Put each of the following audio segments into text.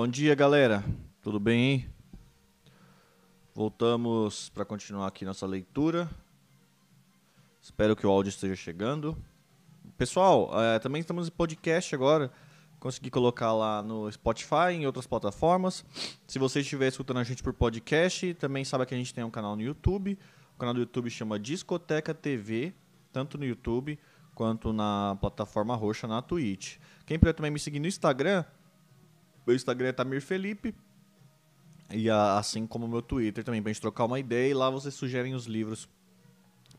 Bom dia, galera. Tudo bem? Voltamos para continuar aqui nossa leitura. Espero que o áudio esteja chegando. Pessoal, é, também estamos em podcast agora. Consegui colocar lá no Spotify, em outras plataformas. Se você estiver escutando a gente por podcast, também sabe que a gente tem um canal no YouTube. O canal do YouTube chama Discoteca TV, tanto no YouTube quanto na plataforma roxa na Twitch. Quem puder também me seguir no Instagram, meu Instagram é Tamir Felipe. E a, assim como o meu Twitter também, pra gente trocar uma ideia. E lá vocês sugerem os livros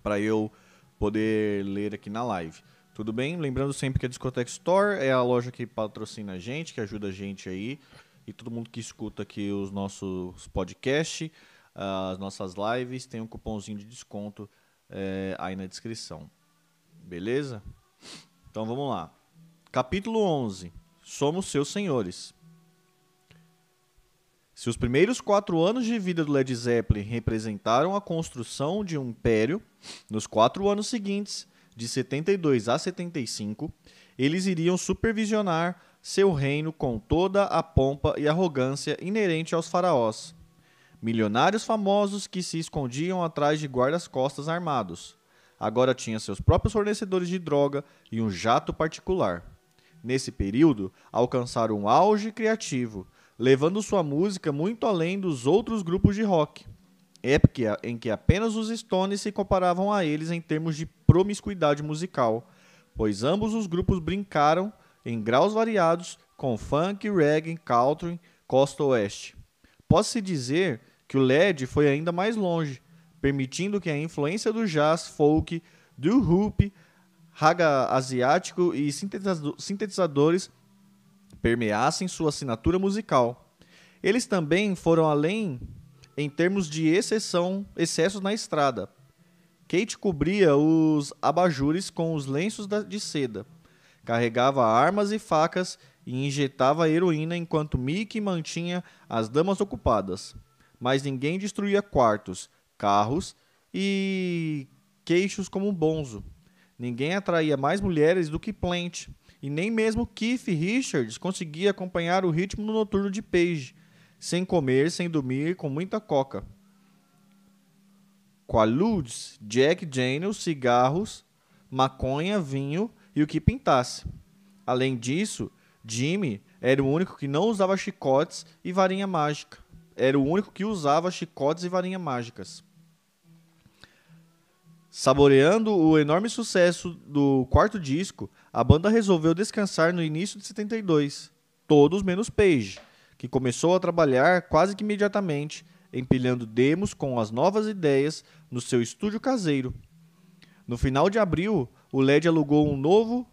para eu poder ler aqui na live. Tudo bem? Lembrando sempre que a Discoteca Store é a loja que patrocina a gente, que ajuda a gente aí. E todo mundo que escuta aqui os nossos podcasts, as nossas lives, tem um cupomzinho de desconto é, aí na descrição. Beleza? Então vamos lá. Capítulo 11. Somos seus senhores. Se os primeiros quatro anos de vida do Led Zeppelin representaram a construção de um império, nos quatro anos seguintes, de 72 a 75, eles iriam supervisionar seu reino com toda a pompa e arrogância inerente aos faraós. Milionários famosos que se escondiam atrás de guardas-costas armados. Agora tinha seus próprios fornecedores de droga e um jato particular. Nesse período, alcançaram um auge criativo, levando sua música muito além dos outros grupos de rock. Época em que apenas os Stones se comparavam a eles em termos de promiscuidade musical, pois ambos os grupos brincaram em graus variados com funk, reggae, country, costa oeste. Pode-se dizer que o LED foi ainda mais longe, permitindo que a influência do jazz, folk, do hoop, raga asiático e sintetizadores permeassem sua assinatura musical. Eles também foram além em termos de exceção, excessos na estrada. Kate cobria os abajures com os lenços de seda, carregava armas e facas e injetava heroína enquanto Mickey mantinha as damas ocupadas. Mas ninguém destruía quartos, carros e queixos como um bonzo. Ninguém atraía mais mulheres do que Plant, e nem mesmo Keith Richards conseguia acompanhar o ritmo noturno de Page, sem comer, sem dormir, com muita coca. Qualudes, Jack Daniels, cigarros, maconha, vinho e o que pintasse. Além disso, Jimmy era o único que não usava chicotes e varinha mágica. Era o único que usava chicotes e varinha mágicas. Saboreando o enorme sucesso do quarto disco, a banda resolveu descansar no início de 72, todos menos Page, que começou a trabalhar quase que imediatamente, empilhando demos com as novas ideias no seu estúdio caseiro. No final de abril, o LED alugou um novo,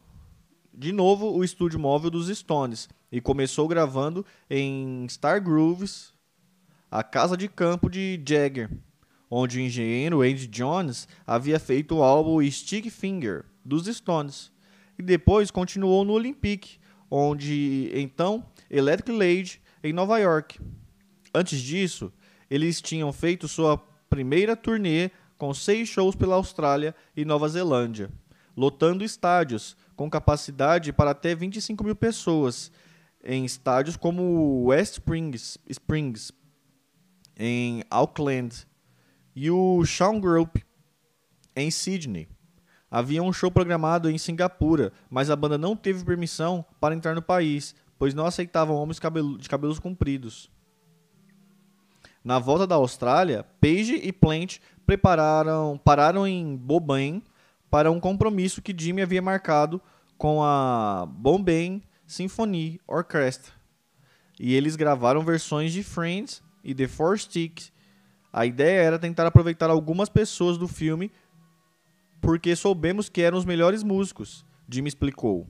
de novo o estúdio móvel dos Stones e começou gravando em Star Grooves, a casa de campo de Jagger, onde o engenheiro Andy Jones havia feito o álbum Stick Finger dos Stones e depois continuou no Olympic, onde então Electric Lady em Nova York. Antes disso, eles tinham feito sua primeira turnê com seis shows pela Austrália e Nova Zelândia, lotando estádios com capacidade para até 25 mil pessoas, em estádios como West Springs, Springs em Auckland, e o Shawn Group, em Sydney. Havia um show programado em Singapura, mas a banda não teve permissão para entrar no país, pois não aceitavam homens de cabelos compridos. Na volta da Austrália, Page e Plant prepararam, pararam em Bombay para um compromisso que Jimmy havia marcado com a Bombay Symphony Orchestra. E eles gravaram versões de Friends e The Four Sticks. A ideia era tentar aproveitar algumas pessoas do filme porque soubemos que eram os melhores músicos, Jimmy explicou.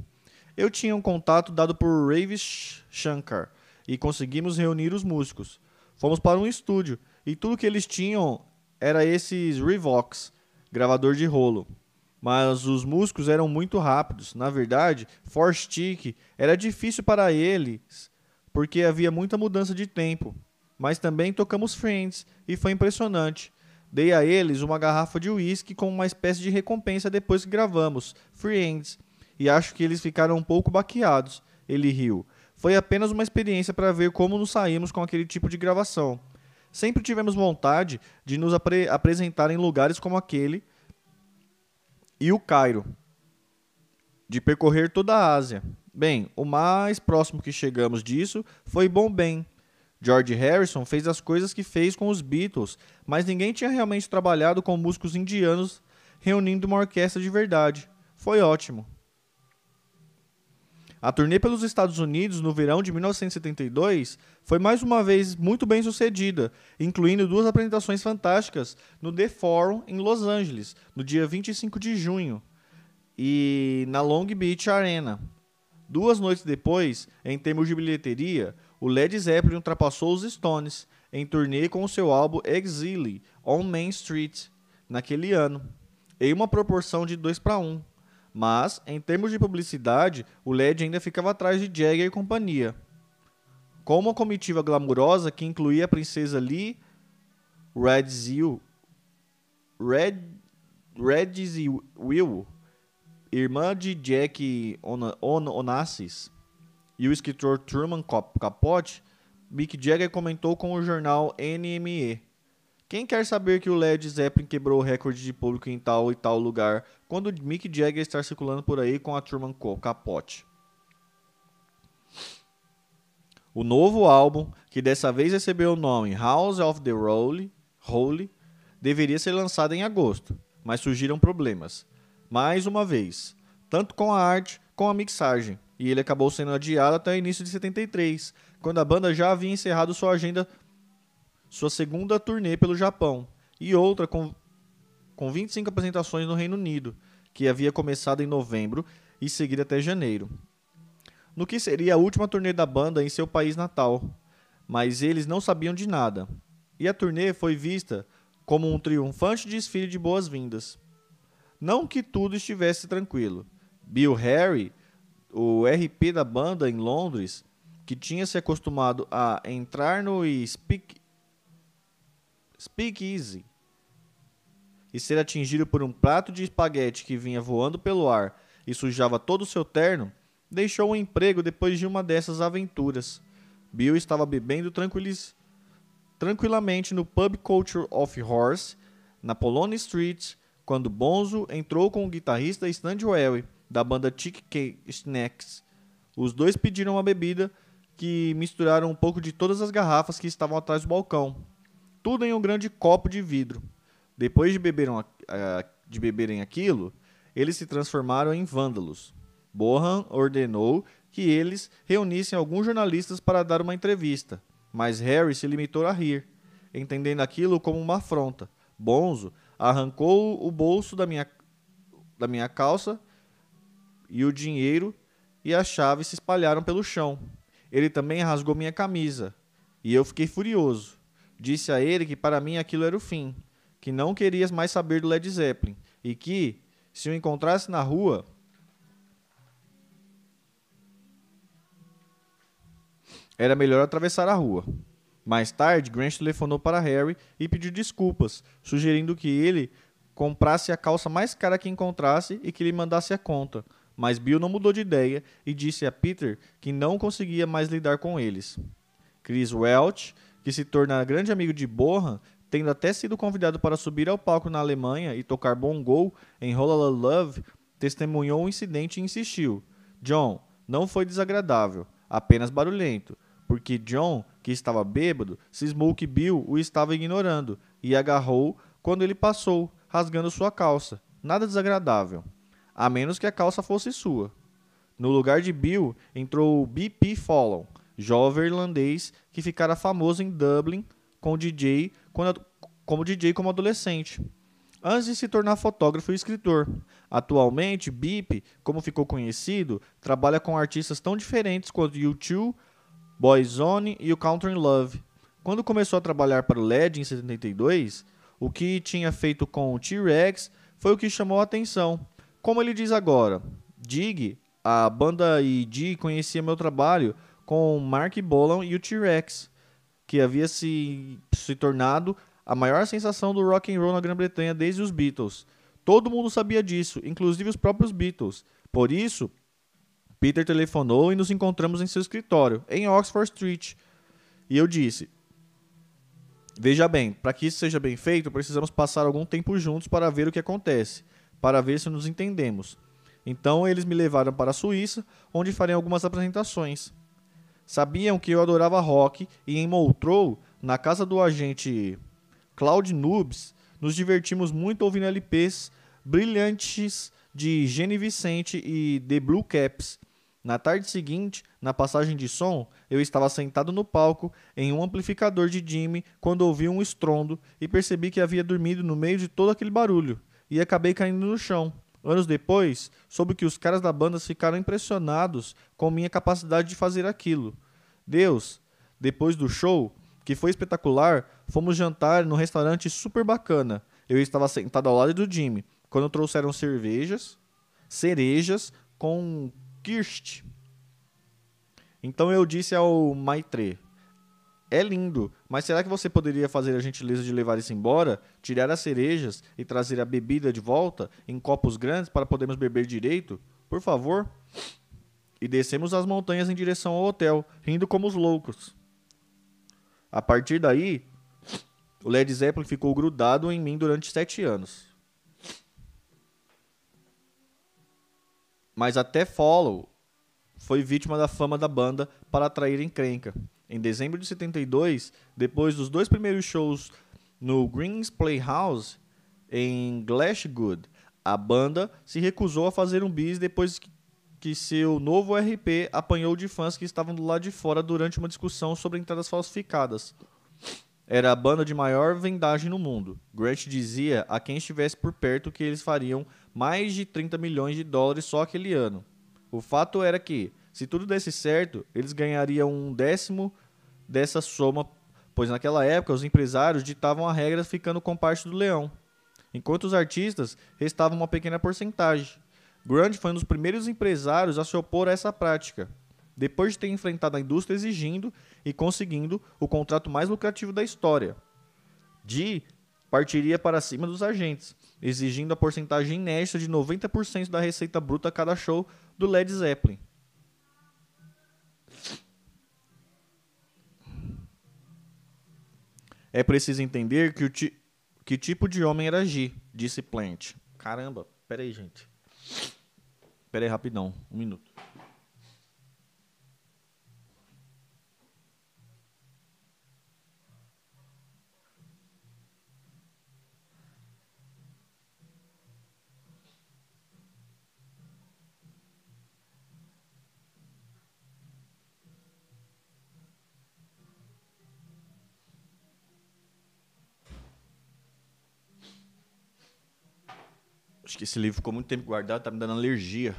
Eu tinha um contato dado por Ravi Shankar e conseguimos reunir os músicos. Fomos para um estúdio e tudo que eles tinham era esses Revox, gravador de rolo. Mas os músicos eram muito rápidos. Na verdade, Four Stick era difícil para eles porque havia muita mudança de tempo. Mas também tocamos Friends e foi impressionante. Dei a eles uma garrafa de uísque como uma espécie de recompensa depois que gravamos Friends e acho que eles ficaram um pouco baqueados. Ele riu. foi apenas uma experiência para ver como nos saímos com aquele tipo de gravação. Sempre tivemos vontade de nos apre apresentar em lugares como aquele e o Cairo, de percorrer toda a Ásia. Bem, o mais próximo que chegamos disso foi Bombay. George Harrison fez as coisas que fez com os Beatles, mas ninguém tinha realmente trabalhado com músicos indianos reunindo uma orquestra de verdade. Foi ótimo. A turnê pelos Estados Unidos no verão de 1972 foi mais uma vez muito bem sucedida, incluindo duas apresentações fantásticas no The Forum em Los Angeles, no dia 25 de junho, e na Long Beach Arena. Duas noites depois, em termos de bilheteria, o Led Zeppelin ultrapassou os Stones em turnê com o seu álbum Exile on Main Street naquele ano, em uma proporção de 2 para 1. Mas, em termos de publicidade, o LED ainda ficava atrás de Jagger e companhia. Com uma comitiva glamurosa que incluía a princesa Lee Radzil, Red, Will, irmã de Jack Onassis, e o escritor Truman Capote, Mick Jagger comentou com o jornal NME quem quer saber que o Led Zeppelin quebrou o recorde de público em tal e tal lugar quando Mick Jagger está circulando por aí com a Truman Capote? O novo álbum, que dessa vez recebeu o nome House of the Holy, Holy deveria ser lançado em agosto, mas surgiram problemas. Mais uma vez, tanto com a arte como a mixagem, e ele acabou sendo adiado até o início de 73, quando a banda já havia encerrado sua agenda sua segunda turnê pelo Japão e outra com, com 25 apresentações no Reino Unido, que havia começado em novembro e seguido até janeiro. No que seria a última turnê da banda em seu país natal, mas eles não sabiam de nada. E a turnê foi vista como um triunfante desfile de boas-vindas. Não que tudo estivesse tranquilo. Bill Harry, o RP da banda em Londres, que tinha se acostumado a entrar no Speak Speak Easy e ser atingido por um prato de espaguete que vinha voando pelo ar e sujava todo o seu terno, deixou o emprego depois de uma dessas aventuras. Bill estava bebendo tranquilamente no Pub Culture of Horse, na Polone Street, quando Bonzo entrou com o guitarrista Stan Joel, da banda Chick Snacks. Os dois pediram uma bebida que misturaram um pouco de todas as garrafas que estavam atrás do balcão tudo em um grande copo de vidro. Depois de, beberam, de beberem aquilo, eles se transformaram em vândalos. Bohan ordenou que eles reunissem alguns jornalistas para dar uma entrevista, mas Harry se limitou a rir, entendendo aquilo como uma afronta. Bonzo arrancou o bolso da minha, da minha calça e o dinheiro e a chave se espalharam pelo chão. Ele também rasgou minha camisa e eu fiquei furioso. Disse a ele que para mim aquilo era o fim, que não querias mais saber do Led Zeppelin e que, se o encontrasse na rua, era melhor atravessar a rua. Mais tarde, Grant telefonou para Harry e pediu desculpas, sugerindo que ele comprasse a calça mais cara que encontrasse e que lhe mandasse a conta. Mas Bill não mudou de ideia e disse a Peter que não conseguia mais lidar com eles. Chris Welch que se torna grande amigo de Bohan, tendo até sido convidado para subir ao palco na Alemanha e tocar bongo em Rolla Love, testemunhou o incidente e insistiu. John, não foi desagradável, apenas barulhento, porque John, que estava bêbado, cismou que Bill o estava ignorando e agarrou quando ele passou, rasgando sua calça. Nada desagradável, a menos que a calça fosse sua. No lugar de Bill entrou B.P. Fallon, jovem irlandês que ficara famoso em Dublin com DJ quando, como DJ como adolescente. Antes de se tornar fotógrafo e escritor. Atualmente, Beep, como ficou conhecido, trabalha com artistas tão diferentes quanto U2, Boyzone e o Country Love. Quando começou a trabalhar para o LED em 72, o que tinha feito com o T-Rex foi o que chamou a atenção. Como ele diz agora, Dig, a banda e Dig conhecia meu trabalho com Mark Bolan e o T-Rex, que havia se, se tornado a maior sensação do rock and roll na Grã-Bretanha desde os Beatles. Todo mundo sabia disso, inclusive os próprios Beatles. Por isso, Peter telefonou e nos encontramos em seu escritório, em Oxford Street. E eu disse: Veja bem, para que isso seja bem feito, precisamos passar algum tempo juntos para ver o que acontece, para ver se nos entendemos. Então eles me levaram para a Suíça, onde farei algumas apresentações. Sabiam que eu adorava rock e em Montreux, na casa do agente Claude Nubes, nos divertimos muito ouvindo LPs brilhantes de Gene Vicente e The Blue Caps. Na tarde seguinte, na passagem de som, eu estava sentado no palco em um amplificador de Jimmy quando ouvi um estrondo e percebi que havia dormido no meio de todo aquele barulho e acabei caindo no chão. Anos depois, soube que os caras da banda ficaram impressionados com minha capacidade de fazer aquilo. Deus, depois do show, que foi espetacular, fomos jantar num restaurante super bacana. Eu estava sentado ao lado do Jimmy, quando trouxeram cervejas, cerejas com Kirst. Então eu disse ao Maitre: É lindo, mas será que você poderia fazer a gentileza de levar isso embora, tirar as cerejas e trazer a bebida de volta em copos grandes para podermos beber direito? Por favor? E descemos as montanhas em direção ao hotel, rindo como os loucos. A partir daí, o Led Zeppelin ficou grudado em mim durante sete anos. mas até Follow foi vítima da fama da banda para atrair encrenca. Em dezembro de 72, depois dos dois primeiros shows no Greens Playhouse em Glashgood, a banda se recusou a fazer um bis depois que seu novo RP apanhou de fãs que estavam do lado de fora durante uma discussão sobre entradas falsificadas. Era a banda de maior vendagem no mundo. Grant dizia a quem estivesse por perto que eles fariam mais de 30 milhões de dólares só aquele ano. O fato era que, se tudo desse certo, eles ganhariam um décimo dessa soma, pois naquela época os empresários ditavam a regra ficando com parte do leão, enquanto os artistas restavam uma pequena porcentagem. Grant foi um dos primeiros empresários a se opor a essa prática depois de ter enfrentado a indústria exigindo e conseguindo o contrato mais lucrativo da história. Dee partiria para cima dos agentes, exigindo a porcentagem inédita de 90% da receita bruta a cada show do Led Zeppelin. É preciso entender que, o ti que tipo de homem era G, disse Plant. Caramba, peraí, gente. Peraí, rapidão, um minuto. Acho que esse livro ficou muito tempo guardado, está me dando alergia.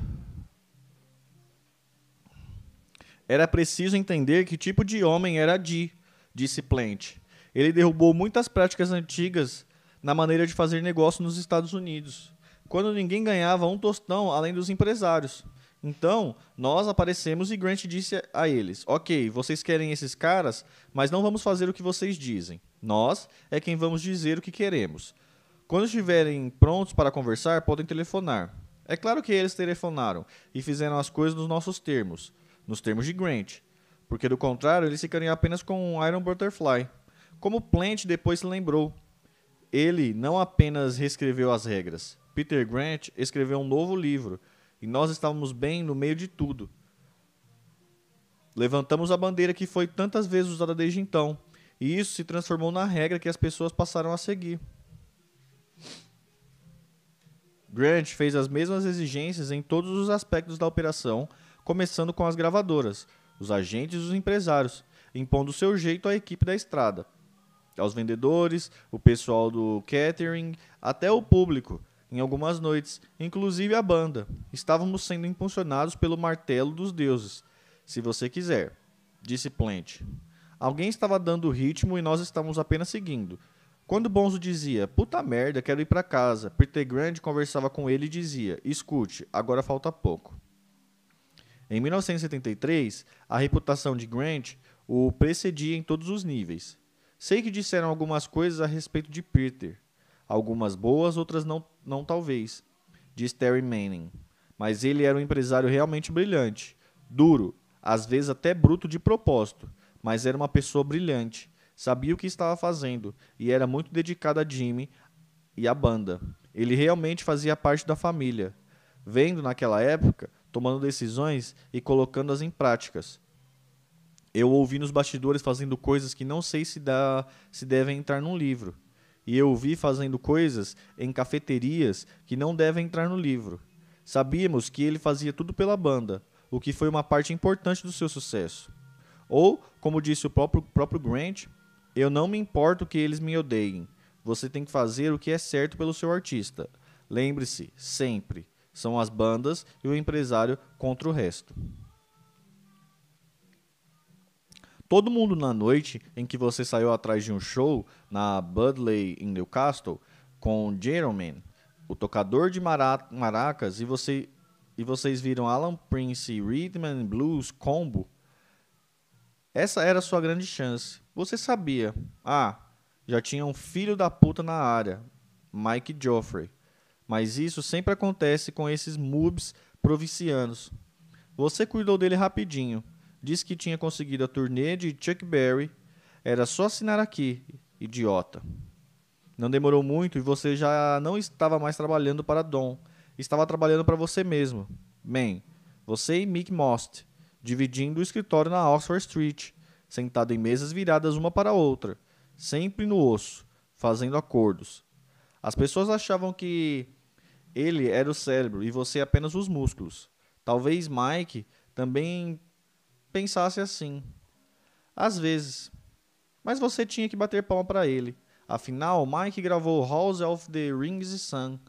Era preciso entender que tipo de homem era Di, disse Plant. Ele derrubou muitas práticas antigas na maneira de fazer negócio nos Estados Unidos, quando ninguém ganhava um tostão além dos empresários. Então, nós aparecemos e Grant disse a eles: Ok, vocês querem esses caras, mas não vamos fazer o que vocês dizem. Nós é quem vamos dizer o que queremos. Quando estiverem prontos para conversar, podem telefonar. É claro que eles telefonaram e fizeram as coisas nos nossos termos, nos termos de Grant, porque do contrário eles ficariam apenas com um Iron Butterfly. Como Plant depois se lembrou, ele não apenas reescreveu as regras, Peter Grant escreveu um novo livro e nós estávamos bem no meio de tudo. Levantamos a bandeira que foi tantas vezes usada desde então, e isso se transformou na regra que as pessoas passaram a seguir. Grant fez as mesmas exigências em todos os aspectos da operação, começando com as gravadoras, os agentes e os empresários, impondo seu jeito à equipe da estrada, aos vendedores, o pessoal do catering, até o público. Em algumas noites, inclusive a banda, estávamos sendo impulsionados pelo martelo dos deuses. Se você quiser, disse Plant. Alguém estava dando o ritmo e nós estávamos apenas seguindo. Quando Bonzo dizia, puta merda, quero ir para casa, Peter Grant conversava com ele e dizia, escute, agora falta pouco. Em 1973, a reputação de Grant o precedia em todos os níveis. Sei que disseram algumas coisas a respeito de Peter. Algumas boas, outras não, não talvez, diz Terry Manning. mas ele era um empresário realmente brilhante, duro, às vezes até bruto de propósito, mas era uma pessoa brilhante, sabia o que estava fazendo e era muito dedicado a Jimmy e à banda. Ele realmente fazia parte da família, vendo naquela época, tomando decisões e colocando-as em práticas. Eu ouvi nos bastidores fazendo coisas que não sei se, dá, se devem entrar num livro. E eu ouvi fazendo coisas em cafeterias que não devem entrar no livro. Sabíamos que ele fazia tudo pela banda, o que foi uma parte importante do seu sucesso. Ou, como disse o próprio, próprio Grant, eu não me importo que eles me odeiem. Você tem que fazer o que é certo pelo seu artista. Lembre-se, sempre, são as bandas e o empresário contra o resto. Todo mundo na noite em que você saiu atrás de um show na Budley em Newcastle com Jerome o tocador de maracas, e, você, e vocês viram Alan Prince Rhythm and Blues Combo, essa era a sua grande chance. Você sabia. Ah, já tinha um filho da puta na área, Mike Joffrey. Mas isso sempre acontece com esses moobs provincianos. Você cuidou dele rapidinho. Disse que tinha conseguido a turnê de Chuck Berry. Era só assinar aqui, idiota. Não demorou muito e você já não estava mais trabalhando para Dom. Estava trabalhando para você mesmo. Bem, você e Mick Most, dividindo o escritório na Oxford Street, sentado em mesas viradas uma para a outra, sempre no osso, fazendo acordos. As pessoas achavam que ele era o cérebro e você apenas os músculos. Talvez Mike também pensasse assim. Às vezes. Mas você tinha que bater palma para ele Afinal, Mike gravou House of the Rings e Sun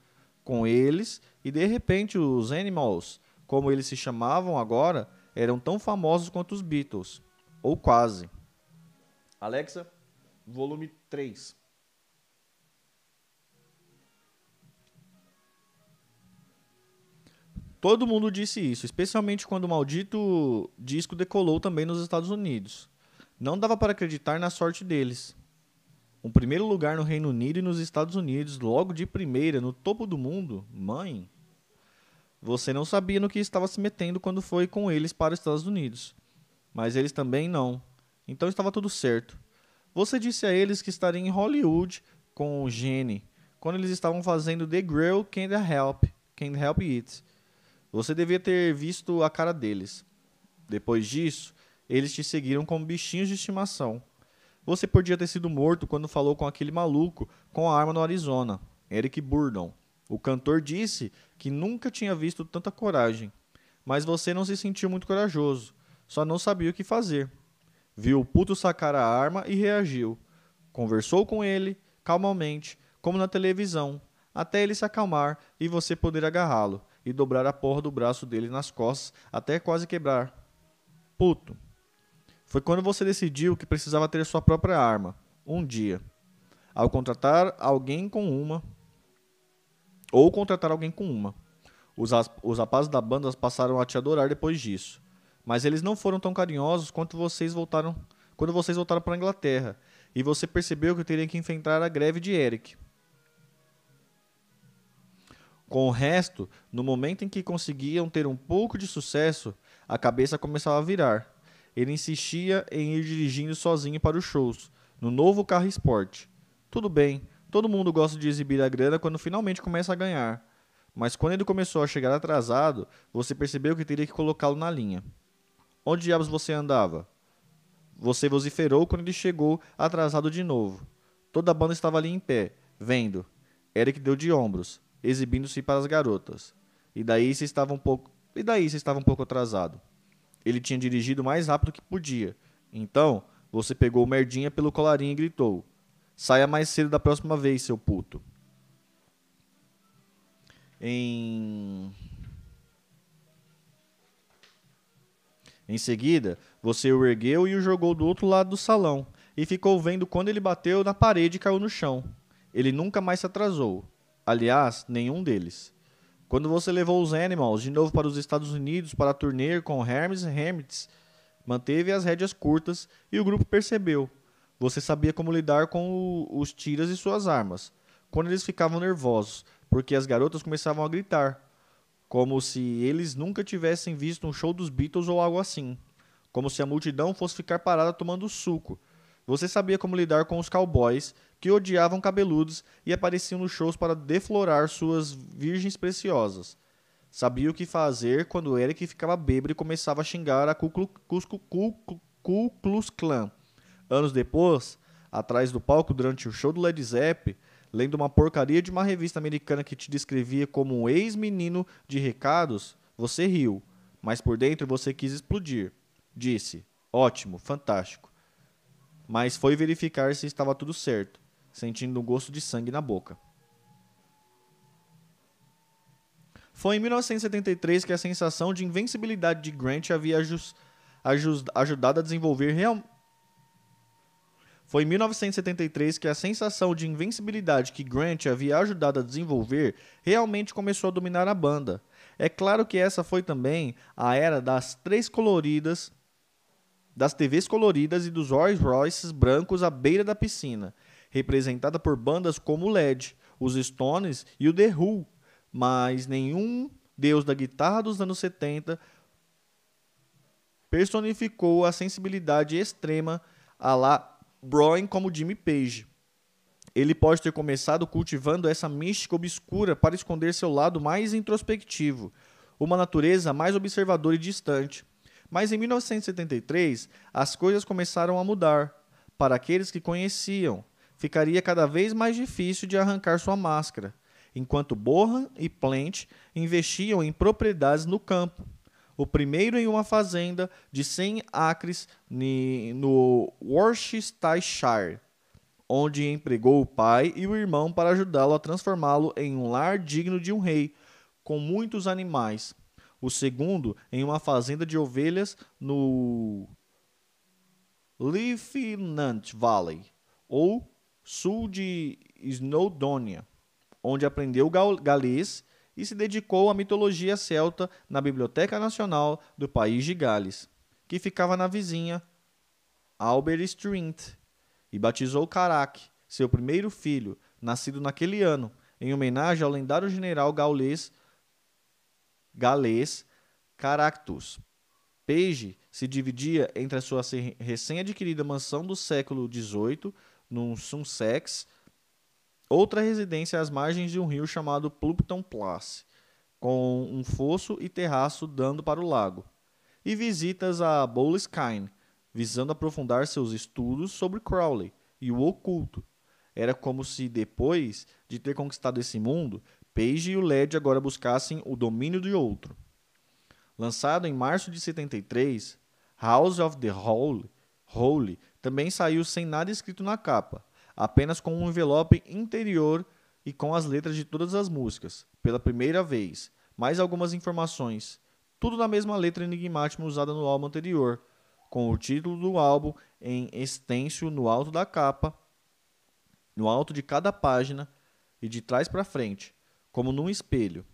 com eles e de repente os Animals, como eles se chamavam agora, eram tão famosos quanto os Beatles, ou quase. Alexa, volume 3. Todo mundo disse isso, especialmente quando o maldito disco decolou também nos Estados Unidos. Não dava para acreditar na sorte deles um primeiro lugar no Reino Unido e nos Estados Unidos, logo de primeira, no topo do mundo, mãe. Você não sabia no que estava se metendo quando foi com eles para os Estados Unidos. Mas eles também não. Então estava tudo certo. Você disse a eles que estaria em Hollywood com Jenny, quando eles estavam fazendo The Girl Can't Help, Can't Help It. Você devia ter visto a cara deles. Depois disso, eles te seguiram como bichinhos de estimação. Você podia ter sido morto quando falou com aquele maluco com a arma no Arizona, Eric Burdon. O cantor disse que nunca tinha visto tanta coragem, mas você não se sentiu muito corajoso, só não sabia o que fazer. Viu o puto sacar a arma e reagiu. Conversou com ele, calmamente, como na televisão, até ele se acalmar e você poder agarrá-lo e dobrar a porra do braço dele nas costas até quase quebrar. Puto. Foi quando você decidiu que precisava ter sua própria arma, um dia. Ao contratar alguém com uma. Ou contratar alguém com uma. Os, os rapazes da banda passaram a te adorar depois disso. Mas eles não foram tão carinhosos quanto vocês voltaram quando vocês voltaram para a Inglaterra. E você percebeu que teria que enfrentar a greve de Eric. Com o resto, no momento em que conseguiam ter um pouco de sucesso, a cabeça começava a virar ele insistia em ir dirigindo sozinho para os shows, no novo carro esporte. Tudo bem, todo mundo gosta de exibir a grana quando finalmente começa a ganhar. Mas quando ele começou a chegar atrasado, você percebeu que teria que colocá-lo na linha. Onde diabos você andava? Você vociferou quando ele chegou atrasado de novo. Toda a banda estava ali em pé, vendo. Eric deu de ombros, exibindo-se para as garotas. E daí você estava um pouco, e daí você estava um pouco atrasado. Ele tinha dirigido mais rápido que podia. Então, você pegou o merdinha pelo colarinho e gritou: Saia mais cedo da próxima vez, seu puto. Em. Em seguida, você o ergueu e o jogou do outro lado do salão, e ficou vendo quando ele bateu na parede e caiu no chão. Ele nunca mais se atrasou. Aliás, nenhum deles. Quando você levou os Animals de novo para os Estados Unidos para turnê com Hermes Hermits, manteve as rédeas curtas e o grupo percebeu. Você sabia como lidar com o, os tiras e suas armas. Quando eles ficavam nervosos, porque as garotas começavam a gritar. Como se eles nunca tivessem visto um show dos Beatles ou algo assim, como se a multidão fosse ficar parada tomando suco. Você sabia como lidar com os cowboys, que odiavam cabeludos e apareciam nos shows para deflorar suas virgens preciosas. Sabia o que fazer quando Eric ficava bêbado e começava a xingar a Ku Klux, Klan. Anos depois, atrás do palco durante o show do Led Zeppelin, lendo uma porcaria de uma revista americana que te descrevia como um ex-menino de recados, você riu, mas por dentro você quis explodir. Disse: Ótimo, fantástico. Mas foi verificar se estava tudo certo, sentindo um gosto de sangue na boca. Foi em 1973 que a sensação de invencibilidade de Grant havia ajudado a desenvolver real... Foi em 1973 que a sensação de invencibilidade que Grant havia ajudado a desenvolver realmente começou a dominar a banda. É claro que essa foi também a era das três coloridas, das TVs coloridas e dos Rolls Royces brancos à beira da piscina, representada por bandas como o LED, os Stones e o The Who, mas nenhum deus da guitarra dos anos 70 personificou a sensibilidade extrema a la Brian como Jimmy Page. Ele pode ter começado cultivando essa mística obscura para esconder seu lado mais introspectivo, uma natureza mais observadora e distante. Mas em 1973, as coisas começaram a mudar. Para aqueles que conheciam, ficaria cada vez mais difícil de arrancar sua máscara enquanto Bohan e Plant investiam em propriedades no campo. O primeiro em uma fazenda de 100 acres no Worcestershire, onde empregou o pai e o irmão para ajudá-lo a transformá-lo em um lar digno de um rei, com muitos animais. O segundo em uma fazenda de ovelhas no Lieutenant Valley, ou sul de Snowdonia onde aprendeu galês e se dedicou à mitologia celta na Biblioteca Nacional do País de Gales, que ficava na vizinha Albert Street, e batizou Carac, seu primeiro filho, nascido naquele ano, em homenagem ao lendário general gaulês galês Caractus. Page se dividia entre a sua recém-adquirida mansão do século XVIII, num Sussex, outra residência às margens de um rio chamado Plumpton Place, com um fosso e terraço dando para o lago, e visitas a Boleskine, visando aprofundar seus estudos sobre Crowley e o oculto. Era como se, depois de ter conquistado esse mundo, Page e o Led agora buscassem o domínio de outro. Lançado em março de 73, House of the Holy, Holy também saiu sem nada escrito na capa, apenas com um envelope interior e com as letras de todas as músicas, pela primeira vez. Mais algumas informações, tudo na mesma letra enigmática usada no álbum anterior, com o título do álbum em extenso no alto da capa, no alto de cada página e de trás para frente, como num espelho.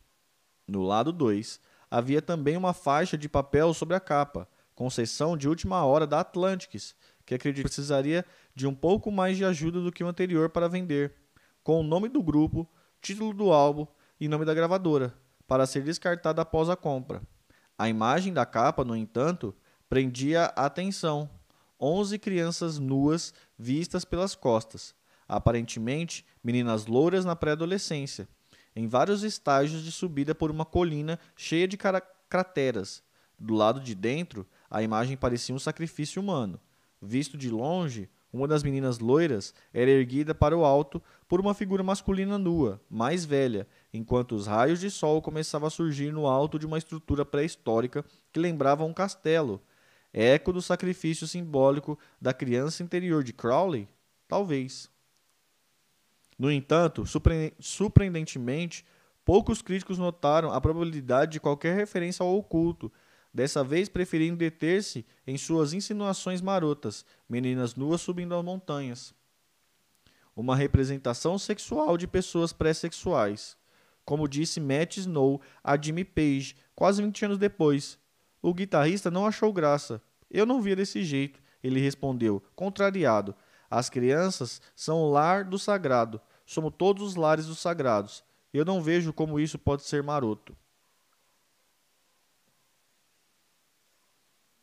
No lado 2, havia também uma faixa de papel sobre a capa, concessão de última hora da Atlantics, que acredito precisaria de um pouco mais de ajuda do que o anterior para vender, com o nome do grupo, título do álbum e nome da gravadora, para ser descartada após a compra. A imagem da capa, no entanto, prendia a atenção. Onze crianças nuas vistas pelas costas, aparentemente meninas louras na pré-adolescência, em vários estágios de subida por uma colina cheia de crateras. Do lado de dentro, a imagem parecia um sacrifício humano. Visto de longe, uma das meninas loiras era erguida para o alto por uma figura masculina nua, mais velha, enquanto os raios de sol começavam a surgir no alto de uma estrutura pré-histórica que lembrava um castelo. Eco do sacrifício simbólico da criança interior de Crowley? Talvez. No entanto, surpreendentemente, poucos críticos notaram a probabilidade de qualquer referência ao oculto dessa vez preferindo deter-se em suas insinuações marotas, meninas nuas subindo as montanhas. Uma representação sexual de pessoas pré-sexuais. Como disse Matt Snow a Jimmy Page, quase 20 anos depois. O guitarrista não achou graça. Eu não via desse jeito, ele respondeu, contrariado. As crianças são o lar do sagrado. Somos todos os lares dos sagrados. Eu não vejo como isso pode ser maroto.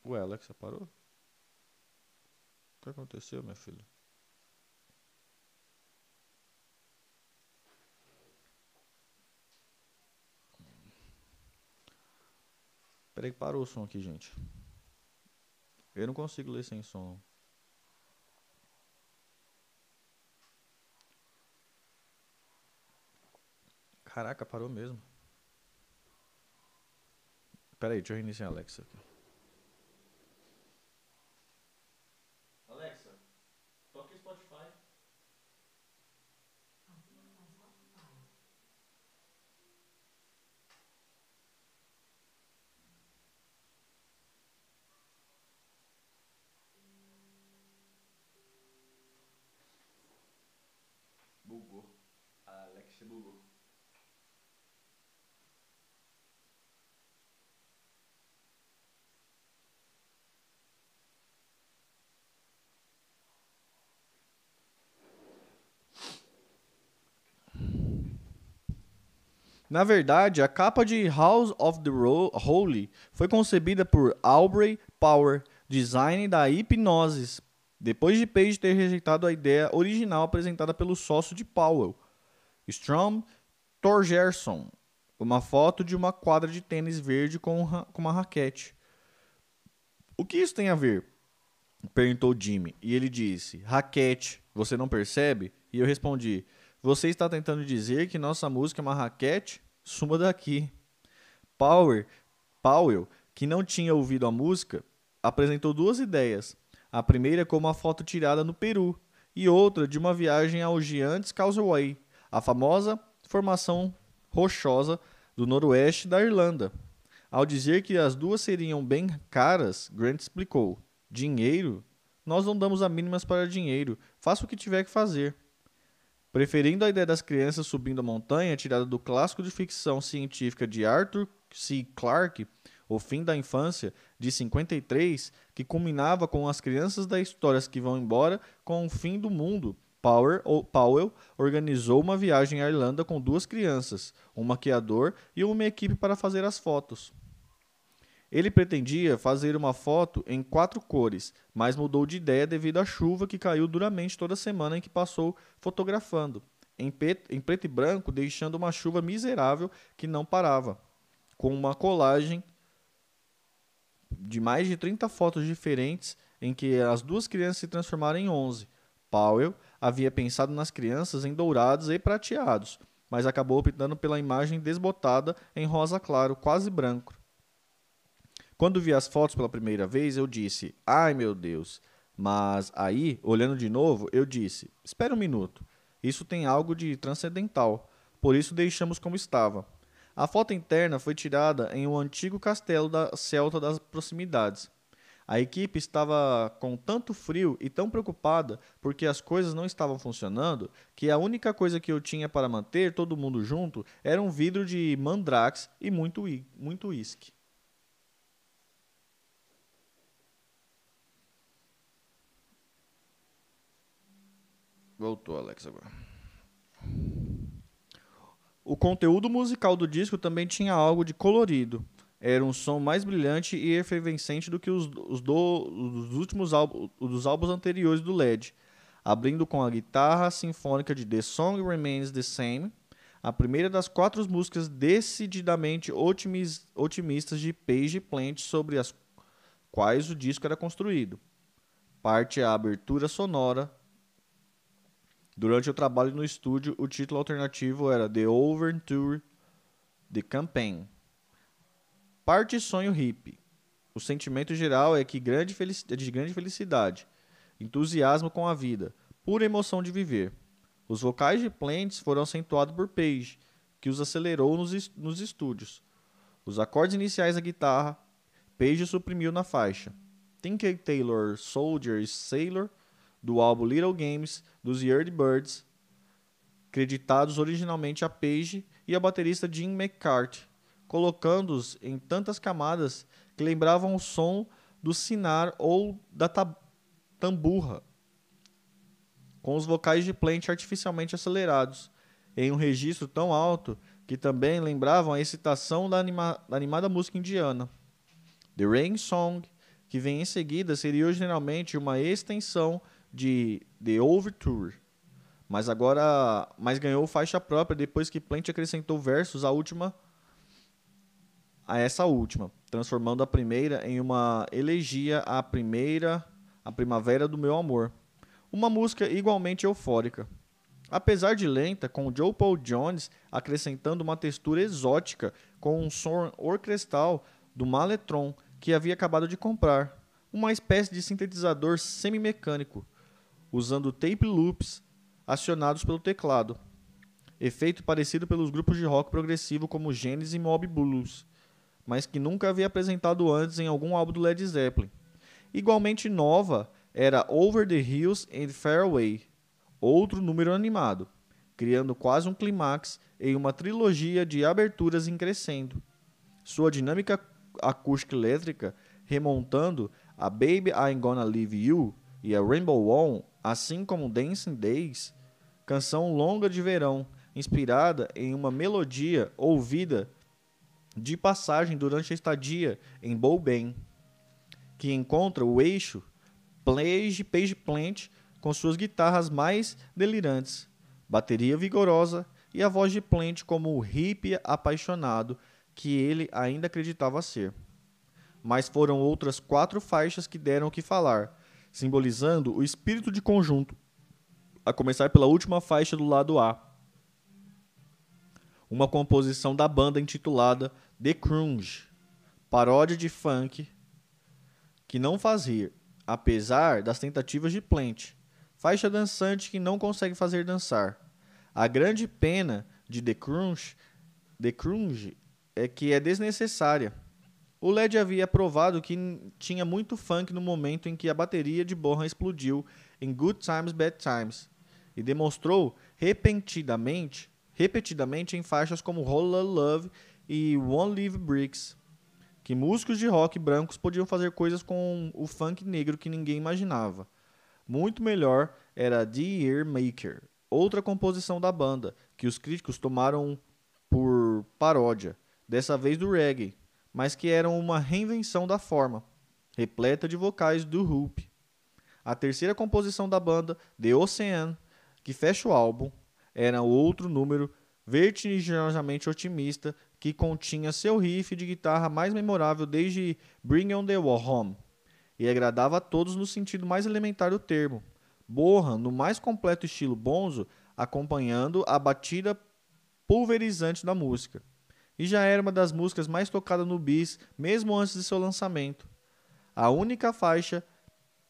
Ué, Alexa parou? O que aconteceu, minha filha? Peraí que parou o som aqui, gente. Eu não consigo ler sem som. Caraca, parou mesmo. Peraí, deixa eu reiniciar a Alexa aqui. Alexa bugou. Na verdade, a capa de House of the Holy foi concebida por Aubrey Power, design da Hipgnosis, depois de Page ter rejeitado a ideia original apresentada pelo sócio de Powell, Strom Torgerson, uma foto de uma quadra de tênis verde com, uma raquete. O que isso tem a ver? Perguntou Jimmy, e ele disse: Raquete, você não percebe? E eu respondi: você está tentando dizer que nossa música é uma raquete? Suma daqui. Power, Powell, que não tinha ouvido a música, apresentou duas ideias. A primeira como uma foto tirada no Peru e outra de uma viagem ao Giants Causeway, a famosa formação rochosa do noroeste da Irlanda. Ao dizer que as duas seriam bem caras, Grant explicou: Dinheiro? Nós não damos a mínimas para dinheiro. Faça o que tiver que fazer. Preferindo a ideia das crianças subindo a montanha, tirada do clássico de ficção científica de Arthur C. Clarke, O Fim da Infância, de 53, que culminava com as crianças da história que vão embora com o fim do mundo, Power, Powell organizou uma viagem à Irlanda com duas crianças, um maquiador e uma equipe para fazer as fotos. Ele pretendia fazer uma foto em quatro cores, mas mudou de ideia devido à chuva que caiu duramente toda a semana em que passou fotografando, em, em preto e branco, deixando uma chuva miserável que não parava, com uma colagem de mais de 30 fotos diferentes em que as duas crianças se transformaram em 11. Powell havia pensado nas crianças em dourados e prateados, mas acabou optando pela imagem desbotada em rosa claro, quase branco. Quando vi as fotos pela primeira vez, eu disse: "Ai, meu Deus". Mas aí, olhando de novo, eu disse: "Espera um minuto. Isso tem algo de transcendental. Por isso deixamos como estava". A foto interna foi tirada em um antigo castelo da celta das proximidades. A equipe estava com tanto frio e tão preocupada porque as coisas não estavam funcionando que a única coisa que eu tinha para manter todo mundo junto era um vidro de mandrax e muito muito uísque. Voltou, Alex, agora. O conteúdo musical do disco também tinha algo de colorido. Era um som mais brilhante e efervescente do que os, os, do, os últimos dos álbuns anteriores do LED, abrindo com a guitarra sinfônica de The Song Remains the Same, a primeira das quatro músicas decididamente otimistas de Page Plant sobre as quais o disco era construído. Parte a abertura sonora Durante o trabalho no estúdio, o título alternativo era The Overture The Campaign. Parte sonho hippie. O sentimento geral é que grande é de grande felicidade, entusiasmo com a vida, pura emoção de viver. Os vocais de Plants foram acentuados por Page, que os acelerou nos, nos estúdios. Os acordes iniciais da guitarra, Page suprimiu na faixa. Tinker Taylor, Soldier e Sailor do álbum Little Games dos Yardbirds, creditados originalmente a Page e a baterista Jim McCarthy, colocando-os em tantas camadas que lembravam o som do sinar ou da tamburra, com os vocais de plant artificialmente acelerados, em um registro tão alto que também lembravam a excitação da, anima da animada música indiana. The Rain Song que vem em seguida seria originalmente uma extensão de The Overture, mas agora mas ganhou faixa própria depois que Plant acrescentou versos à última a essa última, transformando a primeira em uma elegia à primeira, a primavera do meu amor. Uma música igualmente eufórica. Apesar de lenta, com Joe Paul Jones acrescentando uma textura exótica com um som orquestral do Maletron que havia acabado de comprar, uma espécie de sintetizador semi-mecânico, usando tape loops acionados pelo teclado. Efeito parecido pelos grupos de rock progressivo como Genesis e Mob Blues, mas que nunca havia apresentado antes em algum álbum do Led Zeppelin. Igualmente nova era Over the Hills and Fairway, outro número animado, criando quase um clímax em uma trilogia de aberturas em crescendo. Sua dinâmica acústica elétrica, remontando a Baby I'm Gonna Leave You e a Rainbow On, assim como Dancing Days, canção longa de verão, inspirada em uma melodia ouvida de passagem durante a estadia em Bowben, que encontra o eixo Page, Page Plant com suas guitarras mais delirantes, bateria vigorosa e a voz de Plant como o hippie apaixonado que ele ainda acreditava ser. Mas foram outras quatro faixas que deram o que falar, simbolizando o espírito de conjunto, a começar pela última faixa do lado A. Uma composição da banda intitulada The Crunge, paródia de funk que não faz rir, apesar das tentativas de Plant, faixa dançante que não consegue fazer dançar. A grande pena de The Crunge, The é que é desnecessária. O LED havia provado que tinha muito funk no momento em que a bateria de Bonham explodiu em Good Times Bad Times e demonstrou repentinamente, repetidamente em faixas como Roll Love e One Live Bricks, que músicos de rock brancos podiam fazer coisas com o funk negro que ninguém imaginava. Muito melhor era The Year Maker, outra composição da banda, que os críticos tomaram por paródia, dessa vez do reggae, mas que eram uma reinvenção da forma, repleta de vocais do Hoop. A terceira composição da banda, The Ocean, que fecha o álbum, era outro número vertiginosamente otimista que continha seu riff de guitarra mais memorável desde Bring On The Home e agradava a todos no sentido mais elementar do termo. Borra, no mais completo estilo bonzo, acompanhando a batida pulverizante da música. E já era uma das músicas mais tocadas no bis, mesmo antes de seu lançamento. A única faixa,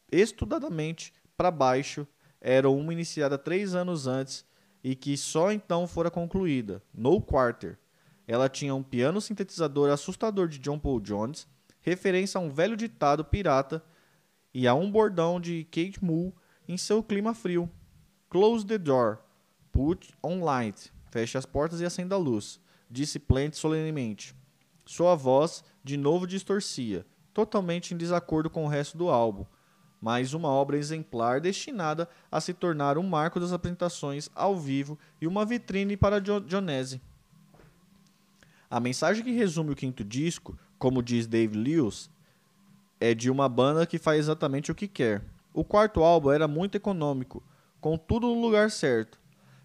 estudadamente para baixo, era uma iniciada três anos antes e que só então fora concluída, No Quarter. Ela tinha um piano sintetizador assustador de John Paul Jones referência a um velho ditado pirata e a um bordão de Kate Moore em seu clima frio. Close the door. Put on light. Feche as portas e acenda a luz, disse Plant solenemente. Sua voz de novo distorcia, totalmente em desacordo com o resto do álbum, mas uma obra exemplar destinada a se tornar um marco das apresentações ao vivo e uma vitrine para Dionese. A mensagem que resume o quinto disco como diz Dave Lewis, é de uma banda que faz exatamente o que quer. O quarto álbum era muito econômico, com tudo no lugar certo.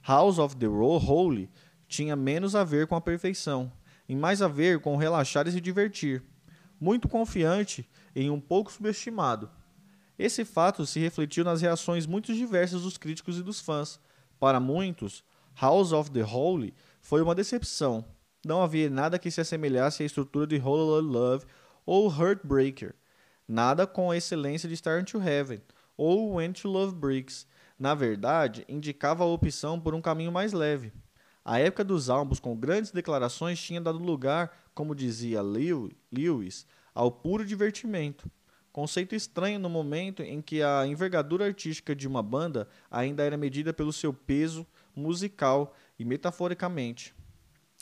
House of the Holy tinha menos a ver com a perfeição, e mais a ver com relaxar e se divertir. Muito confiante e um pouco subestimado. Esse fato se refletiu nas reações muito diversas dos críticos e dos fãs. Para muitos, House of the Holy foi uma decepção, não havia nada que se assemelhasse à estrutura de Hollow Love ou Heartbreaker, nada com a excelência de Star to Heaven ou When to Love Breaks. Na verdade, indicava a opção por um caminho mais leve. A época dos álbuns com grandes declarações tinha dado lugar, como dizia Lewis, ao puro divertimento. Conceito estranho no momento em que a envergadura artística de uma banda ainda era medida pelo seu peso musical e metaforicamente.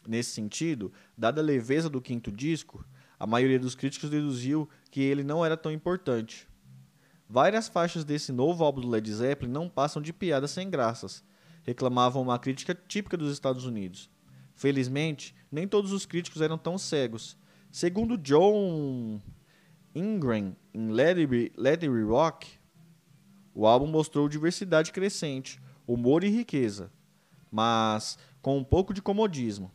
Nesse sentido, dada a leveza do quinto disco, a maioria dos críticos deduziu que ele não era tão importante. Várias faixas desse novo álbum do Led Zeppelin não passam de piadas sem graças, reclamavam uma crítica típica dos Estados Unidos. Felizmente, nem todos os críticos eram tão cegos. Segundo John Ingram em Let It, Be- Let It Rock, o álbum mostrou diversidade crescente, humor e riqueza, mas com um pouco de comodismo.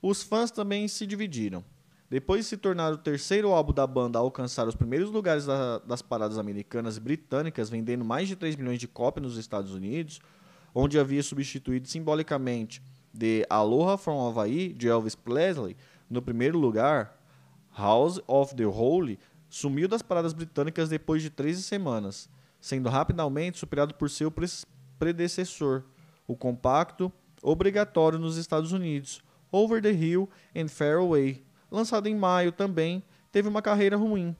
Os fãs também se dividiram. Depois de se tornar o terceiro álbum da banda a alcançar os primeiros lugares da- das paradas americanas e britânicas, vendendo mais de 3 milhões de cópias nos Estados Unidos, onde havia substituído simbolicamente de Aloha from Hawaii, de Elvis Presley, no primeiro lugar, House of the Holy sumiu das paradas britânicas depois de 13 semanas, sendo rapidamente superado por seu predecessor, o compacto obrigatório nos Estados Unidos, Over the Hill and Far Away, lançado em maio também, teve uma carreira ruim,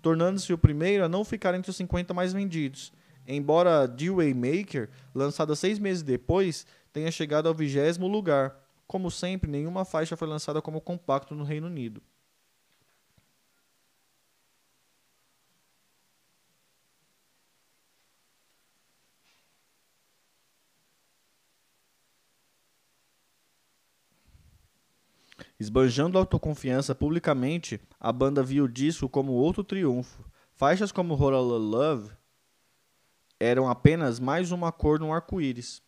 tornando-se o primeiro a não ficar entre os 50 mais vendidos, embora The Waymaker, lançada seis meses depois, tenha chegado ao vigésimo lugar. Como sempre, nenhuma faixa foi lançada como compacto no Reino Unido. Esbanjando autoconfiança publicamente, a banda viu o disco como outro triunfo. Faixas como Horror Love eram apenas mais uma cor no arco-íris.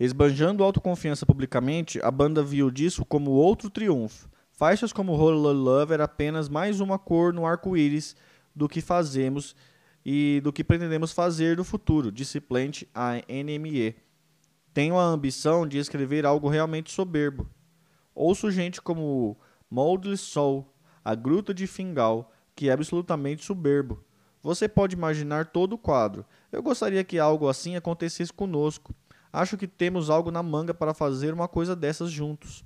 Esbanjando autoconfiança publicamente, a banda viu o disco como outro triunfo. Faixas como Horror Love era apenas mais uma cor no arco-íris do que fazemos e do que pretendemos fazer no futuro, disse Plant a NME. Tenho a ambição de escrever algo realmente soberbo. Ouço gente como Moldly Soul, A Gruta de Fingal, que é absolutamente soberbo. Você pode imaginar todo o quadro. Eu gostaria que algo assim acontecesse conosco. Acho que temos algo na manga para fazer uma coisa dessas juntos.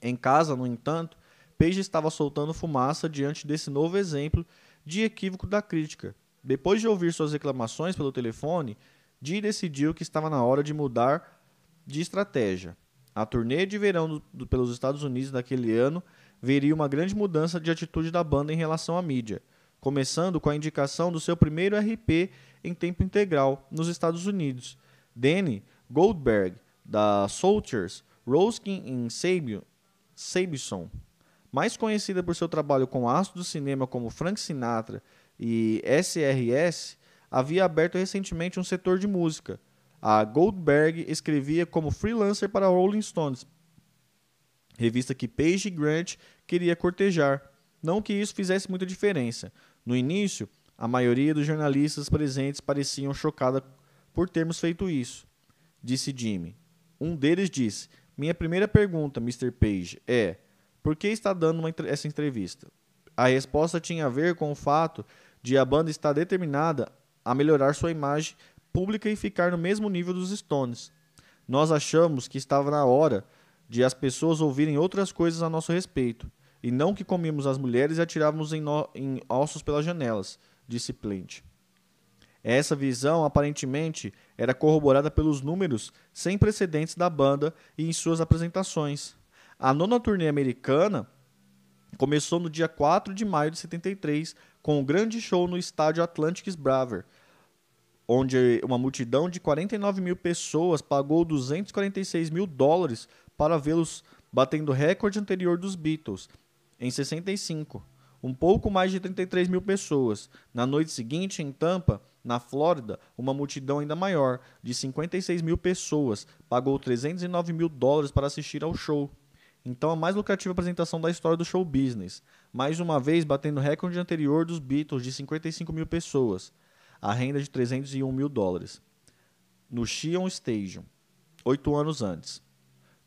Em casa, no entanto, Page estava soltando fumaça diante desse novo exemplo de equívoco da crítica. Depois de ouvir suas reclamações pelo telefone, Dee decidiu que estava na hora de mudar de estratégia. A turnê de verão do- do- pelos Estados Unidos daquele ano veria uma grande mudança de atitude da banda em relação à mídia, começando com a indicação do seu primeiro RP em tempo integral nos Estados Unidos. Danny Goldberg, da Soldiers, Roskin Sabion, Sabison, mais conhecida por seu trabalho com astros do cinema como Frank Sinatra e SRS, havia aberto recentemente um setor de música. A Goldberg escrevia como freelancer para Rolling Stones, revista que Page Grant queria cortejar. Não que isso fizesse muita diferença. No início, a maioria dos jornalistas presentes pareciam chocada por termos feito isso, disse Jimmy. Um deles disse: Minha primeira pergunta, Mr. Page, é: por que está dando essa entrevista? A resposta tinha a ver com o fato de a banda estar determinada a melhorar sua imagem pública e ficar no mesmo nível dos Stones. Nós achamos que estava na hora de as pessoas ouvirem outras coisas a nosso respeito, e não que comíamos as mulheres e atirávamos em, em ossos pelas janelas, disse Plant. Essa visão aparentemente era corroborada pelos números sem precedentes da banda e em suas apresentações. A nona turnê americana começou no dia 4 de maio de 73 com um grande show no estádio Atlantic Braver, onde uma multidão de 49 mil pessoas pagou 246 mil dólares para vê-los batendo o recorde anterior dos Beatles, em 65. Um pouco mais de 33 mil pessoas. Na noite seguinte, em Tampa, na Flórida, uma multidão ainda maior, de 56 mil pessoas, pagou 309 mil dólares para assistir ao show. Então, a mais lucrativa apresentação da história do show business. Mais uma vez, batendo o recorde anterior dos Beatles, de 55 mil pessoas. A renda de 301 mil dólares. No Xion Stadium, oito anos antes.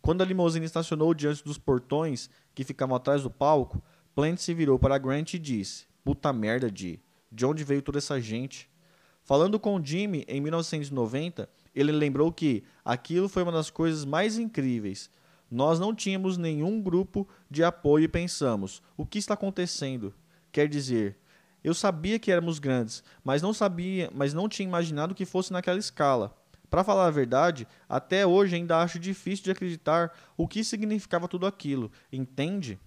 Quando a limusine estacionou diante dos portões que ficavam atrás do palco, Plant se virou para Grant e disse: Puta merda, Dee, de onde veio toda essa gente? Falando com Jimmy em 1990, ele lembrou que aquilo foi uma das coisas mais incríveis. Nós não tínhamos nenhum grupo de apoio e pensamos: o que está acontecendo? Quer dizer, eu sabia que éramos grandes, mas não sabia, mas não tinha imaginado que fosse naquela escala. Para falar a verdade, até hoje ainda acho difícil de acreditar o que significava tudo aquilo, entende?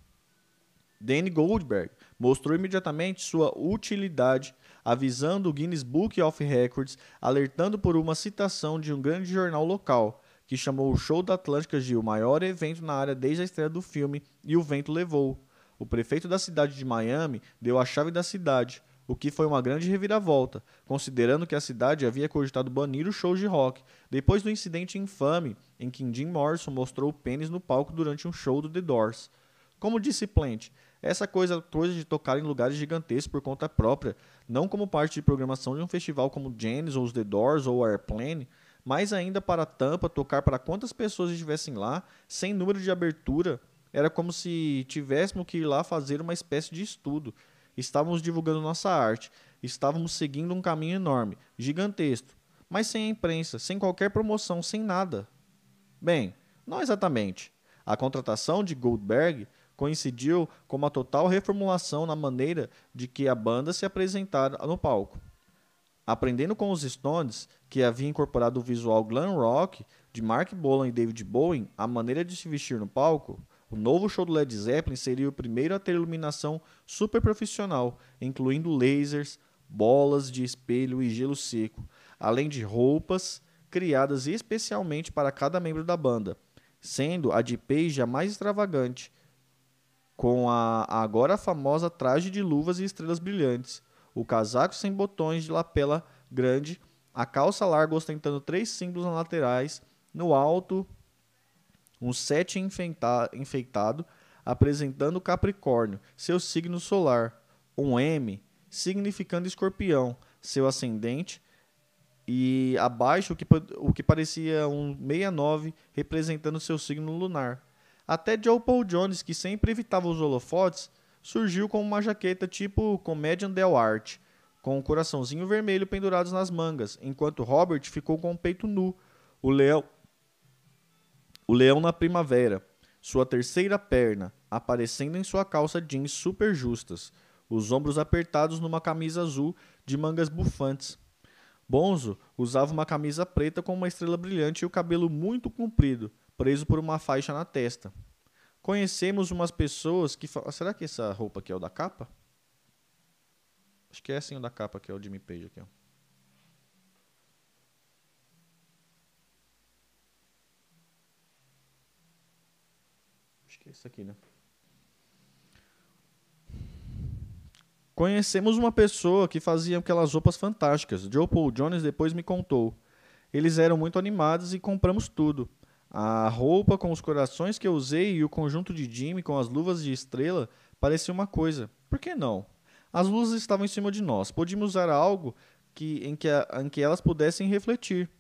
Danny Goldberg mostrou imediatamente sua utilidade, avisando o Guinness Book of Records, alertando por uma citação de um grande jornal local, que chamou o show da Atlântica de o maior evento na área desde a estreia do filme, e o vento levou. O prefeito da cidade de Miami deu a chave da cidade, o que foi uma grande reviravolta, considerando que a cidade havia cogitado banir o show de rock, depois do incidente infame em que Jim Morrison mostrou o pênis no palco durante um show do The Doors. Como disse Plant, essa coisa, coisa de tocar em lugares gigantescos por conta própria, não como parte de programação de um festival como Janis ou os The Doors ou Airplane, mais ainda para Tampa tocar para quantas pessoas estivessem lá, sem número de abertura, era como se tivéssemos que ir lá fazer uma espécie de estudo. Estávamos divulgando nossa arte, estávamos seguindo um caminho enorme, gigantesco, mas sem a imprensa, sem qualquer promoção, sem nada. Bem, não exatamente. A contratação de Goldberg coincidiu com uma total reformulação na maneira de que a banda se apresentara no palco. Aprendendo com os Stones, que havia incorporado o visual glam rock de Mark Bolan e David Bowie, a maneira de se vestir no palco, o novo show do Led Zeppelin seria o primeiro a ter iluminação super profissional, incluindo lasers, bolas de espelho e gelo seco, além de roupas criadas especialmente para cada membro da banda, sendo a de Page a mais extravagante, com a agora famosa traje de luvas e estrelas brilhantes, o casaco sem botões de lapela grande, a calça larga ostentando três símbolos nas laterais, no alto um sete enfeitado apresentando Capricórnio, seu signo solar, um M significando Escorpião, seu ascendente, e abaixo o que, o que parecia um 69 representando seu signo lunar. Até Joe Paul Jones, que sempre evitava os holofotes, surgiu com uma jaqueta tipo Comedian Del Art, com um coraçãozinho vermelho pendurados nas mangas, enquanto Robert ficou com o peito nu. O leão, o leão na primavera, sua terceira perna aparecendo em sua calça jeans super justas, os ombros apertados numa camisa azul de mangas bufantes. Bonzo usava uma camisa preta com uma estrela brilhante e o cabelo muito comprido, preso por uma faixa na testa. Conhecemos umas pessoas que. Será que essa roupa aqui é o da capa? Acho que é assim o da capa, que é o Jimmy Page aqui, ó. Acho que é isso aqui, né? Conhecemos uma pessoa que fazia aquelas roupas fantásticas. Joe Paul Jones depois me contou. Eles eram muito animados e compramos tudo. A roupa com os corações que eu usei e o conjunto de Jimmy com as luvas de estrela parecia uma coisa. Por que não? As luzes estavam em cima de nós. Podíamos usar algo que, em, que, em que elas pudessem refletir.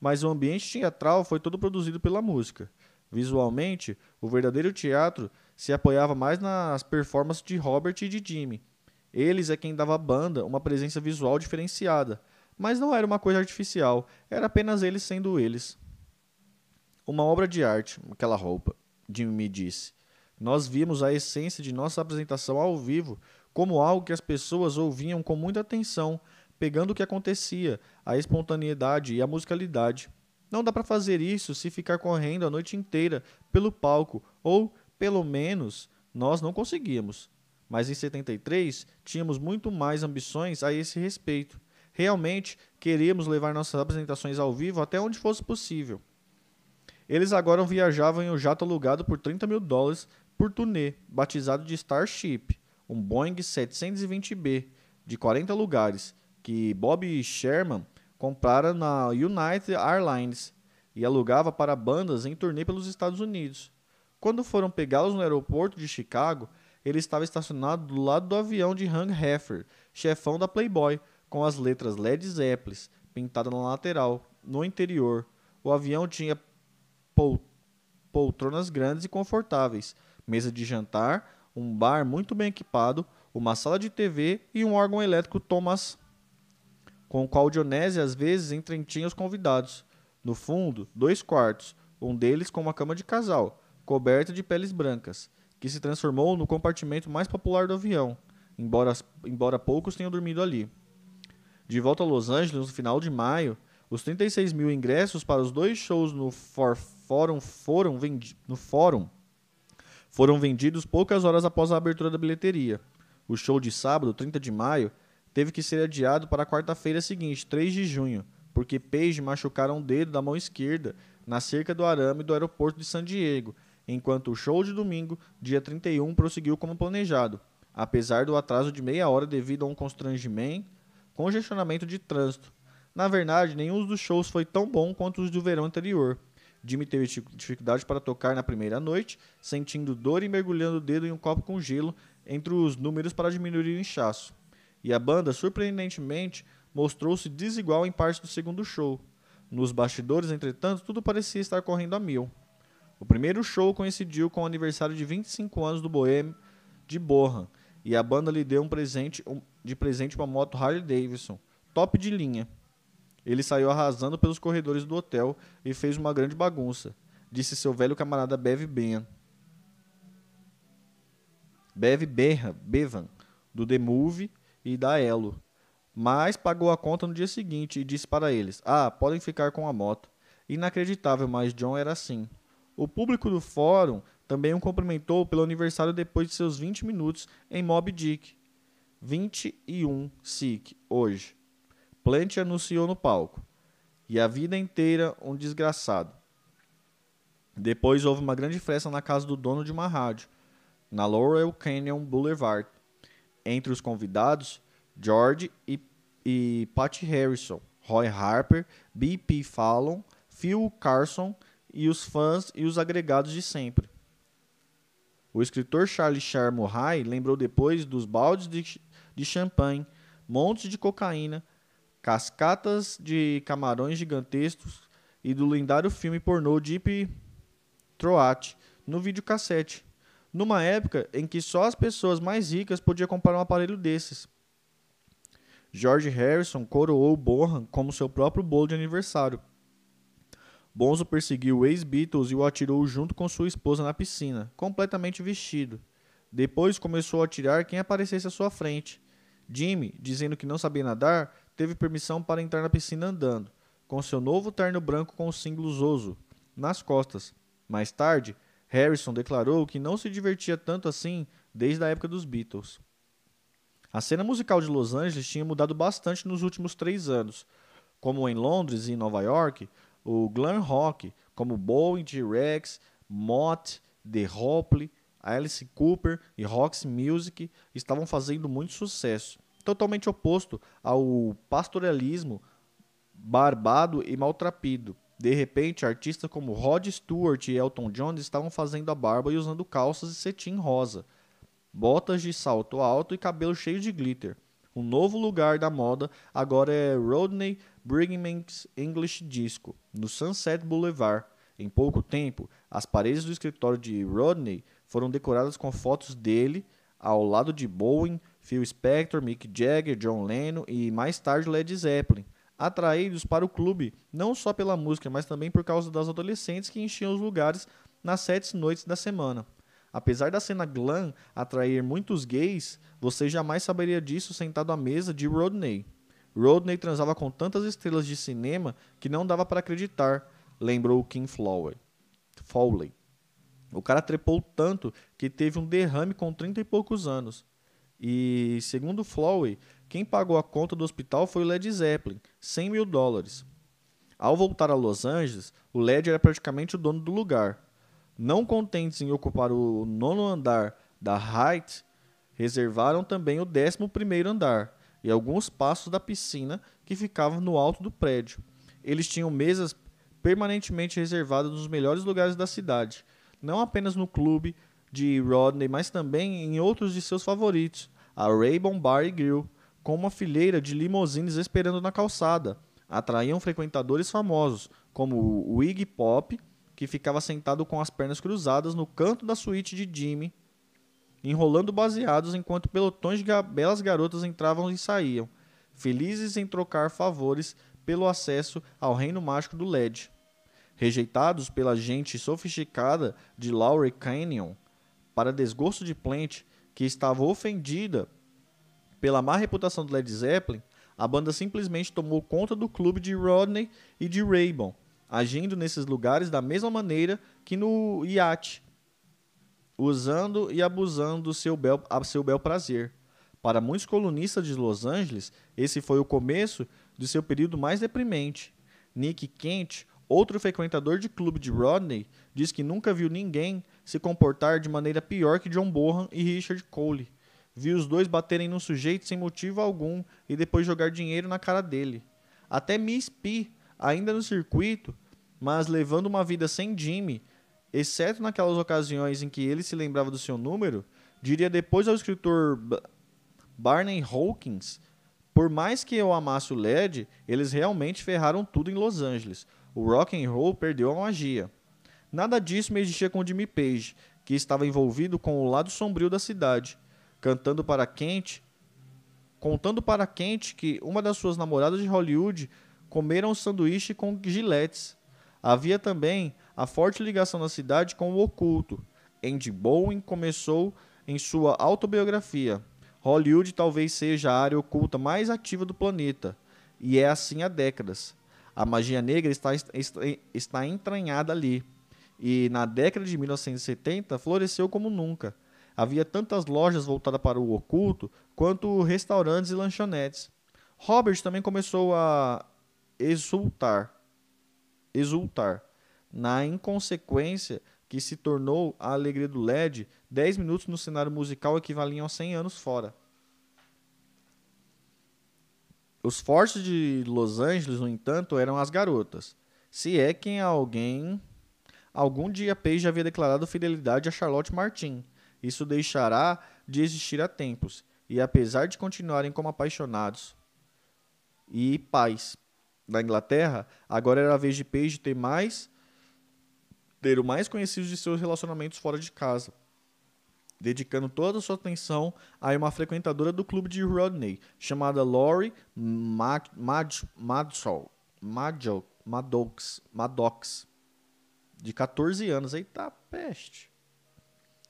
Mas o ambiente teatral foi todo produzido pela música. Visualmente, o verdadeiro teatro se apoiava mais nas performances de Robert e de Jimmy. Eles é quem dava à banda uma presença visual diferenciada, mas não era uma coisa artificial, era apenas eles sendo eles. Uma obra de arte, aquela roupa, Jimmy me disse. Nós vimos a essência de nossa apresentação ao vivo como algo que as pessoas ouviam com muita atenção, pegando o que acontecia, a espontaneidade e a musicalidade. Não dá para fazer isso se ficar correndo a noite inteira pelo palco, ou, pelo menos, nós não conseguíamos. Mas em 73 tínhamos muito mais ambições a esse respeito. Realmente queríamos levar nossas apresentações ao vivo até onde fosse possível. Eles agora viajavam em um jato alugado por 30 mil dólares por turnê, batizado de Starship, um Boeing 720B de 40 lugares, que Bob Sherman comprara na United Airlines e alugava para bandas em turnê pelos Estados Unidos. Quando foram pegá-los no aeroporto de Chicago, ele estava estacionado do lado do avião de Hung Heffer, chefão da Playboy, com as letras Led Zeppelin pintadas na lateral. No interior, o avião tinha poltronas grandes e confortáveis, mesa de jantar, um bar muito bem equipado, uma sala de TV e um órgão elétrico Thomas, com o qual Dionésio às vezes entretinha os convidados. No fundo, dois quartos, um deles com uma cama de casal, coberta de peles brancas, que se transformou no compartimento mais popular do avião, embora, embora poucos tenham dormido ali. De volta a Los Angeles no final de maio, os 36 mil ingressos para os dois shows no For Forum foram, no fórum foram vendidos poucas horas após a abertura da bilheteria. O show de sábado, 30 de maio, teve que ser adiado para a quarta-feira seguinte, 3 de junho, porque Page machucaram o dedo da mão esquerda na cerca do arame do aeroporto de San Diego, enquanto o show de domingo, dia 31, prosseguiu como planejado, apesar do atraso de meia hora devido a um constrangimento, congestionamento de trânsito. Na verdade, nenhum dos shows foi tão bom quanto os do verão anterior. Jimmy teve dificuldade para tocar na primeira noite, sentindo dor e mergulhando o dedo em um copo com gelo entre os números para diminuir o inchaço. E a banda, surpreendentemente, mostrou-se desigual em parte do segundo show. Nos bastidores, entretanto, tudo parecia estar correndo a mil. O primeiro show coincidiu com o aniversário de 25 anos do Bohème de Bohan, e a banda lhe deu um presente um, de presente uma moto Harley Davidson, top de linha. Ele saiu arrasando pelos corredores do hotel e fez uma grande bagunça, disse seu velho camarada Bev Ben. Bev Bevan, do The Movie e da Elo. Mas pagou a conta no dia seguinte e disse para eles: Ah, podem ficar com a moto. Inacreditável, mas John era assim. O público do fórum também o cumprimentou pelo aniversário depois de seus 20 minutos em Mob Dick. 21 SIC, hoje. Plant anunciou no palco. E a vida inteira um desgraçado. Depois houve uma grande festa na casa do dono de uma rádio, na Laurel Canyon Boulevard. Entre os convidados, George e, e Patty Harrison, Roy Harper, B.P. Fallon, Phil Carson e os fãs e os agregados de sempre. O escritor Charles Char Murray lembrou depois dos baldes de, de champanhe, montes de cocaína, cascatas de camarões gigantescos e do lendário filme pornô Deep Throat no videocassete, numa época em que só as pessoas mais ricas podiam comprar um aparelho desses. George Harrison coroou Bonham como seu próprio bolo de aniversário. Bonzo perseguiu o ex-Beatles e o atirou junto com sua esposa na piscina, completamente vestido. Depois começou a atirar quem aparecesse à sua frente. Jimmy, dizendo que não sabia nadar, teve permissão para entrar na piscina andando, com seu novo terno branco com o símbolo Zozo nas costas. Mais tarde, Harrison declarou que não se divertia tanto assim desde a época dos Beatles. A cena musical de Los Angeles tinha mudado bastante nos últimos três anos. Como em Londres e Nova York, o glam rock, como Bowie, T-Rex, Mott, The Hopley, Alice Cooper e Roxy Music estavam fazendo muito sucesso, totalmente oposto ao pastoralismo barbado e maltrapido. De repente, artistas como Rod Stewart e Elton John estavam fazendo a barba e usando calças e cetim rosa, botas de salto alto e cabelo cheio de glitter. Um novo lugar da moda agora é Rodney Brigham's English Disco, no Sunset Boulevard. Em pouco tempo, as paredes do escritório de Rodney foram decoradas com fotos dele ao lado de Bowen, Phil Spector, Mick Jagger, John Lennon e mais tarde Led Zeppelin, atraídos para o clube não só pela música, mas também por causa das adolescentes que enchiam os lugares nas sete noites da semana. Apesar da cena glam atrair muitos gays, você jamais saberia disso sentado à mesa de Rodney. Rodney transava com tantas estrelas de cinema que não dava para acreditar, lembrou Kim Flowey. Fowley. O cara trepou tanto que teve um derrame com 30 e poucos anos. E, segundo Flowey, quem pagou a conta do hospital foi o Led Zeppelin, 100 mil dólares. Ao voltar a Los Angeles, o Led era praticamente o dono do lugar. Não contentes em ocupar o nono andar da Height, reservaram também o décimo primeiro andar e alguns passos da piscina que ficavam no alto do prédio. Eles tinham mesas permanentemente reservadas nos melhores lugares da cidade, não apenas no clube de Rodney, mas também em outros de seus favoritos, a Raybon Bar e Grill, com uma fileira de limousines esperando na calçada. Atraíam frequentadores famosos, como o Iggy Pop que ficava sentado com as pernas cruzadas no canto da suíte de Jimmy, enrolando baseados enquanto pelotões de belas garotas entravam e saíam, felizes em trocar favores pelo acesso ao reino mágico do LED. Rejeitados pela gente sofisticada de Lowry Canyon, para desgosto de Plant, que estava ofendida pela má reputação do Led Zeppelin, a banda simplesmente tomou conta do clube de Rodney e de Raybon, agindo nesses lugares da mesma maneira que no iate. usando e abusando do seu bel, a seu bel prazer. Para muitos colunistas de Los Angeles, esse foi o começo de seu período mais deprimente. Nick Kent, outro frequentador de clube de Rodney, diz que nunca viu ninguém se comportar de maneira pior que John Bohan e Richard Cole. Viu os dois baterem num sujeito sem motivo algum e depois jogar dinheiro na cara dele. Até Miss P, ainda no circuito, mas levando uma vida sem Jimmy, exceto naquelas ocasiões em que ele se lembrava do seu número, diria depois ao escritor Barney Hawkins, por mais que eu amasse o LED, eles realmente ferraram tudo em Los Angeles. O rock and roll perdeu a magia. Nada disso mexia com Jimmy Page, que estava envolvido com o lado sombrio da cidade, cantando para Kent, contando para Kent que uma das suas namoradas de Hollywood comeram um sanduíche com giletes. Havia também a forte ligação da cidade com o oculto. Andy Bowen começou em sua autobiografia. Hollywood talvez seja a área oculta mais ativa do planeta, e é assim há décadas. A magia negra está, está entranhada ali, e na década de 1970 floresceu como nunca. Havia tantas lojas voltadas para o oculto quanto restaurantes e lanchonetes. Robert também começou a exultar, exultar na inconsequência que se tornou a alegria do LED, 10 minutos no cenário musical equivaliam a 100 anos fora. Os fortes de Los Angeles, no entanto, eram as garotas. Se é que alguém algum dia Page havia declarado fidelidade a Charlotte Martin. Isso deixará de existir há tempos, e apesar de continuarem como apaixonados e pais da Inglaterra, agora era a vez de Page ter mais ter o mais conhecido de seus relacionamentos fora de casa, dedicando toda a sua atenção a uma frequentadora do clube de Rodney, chamada Lori Maddox, Maddox, de 14 anos. Eita peste!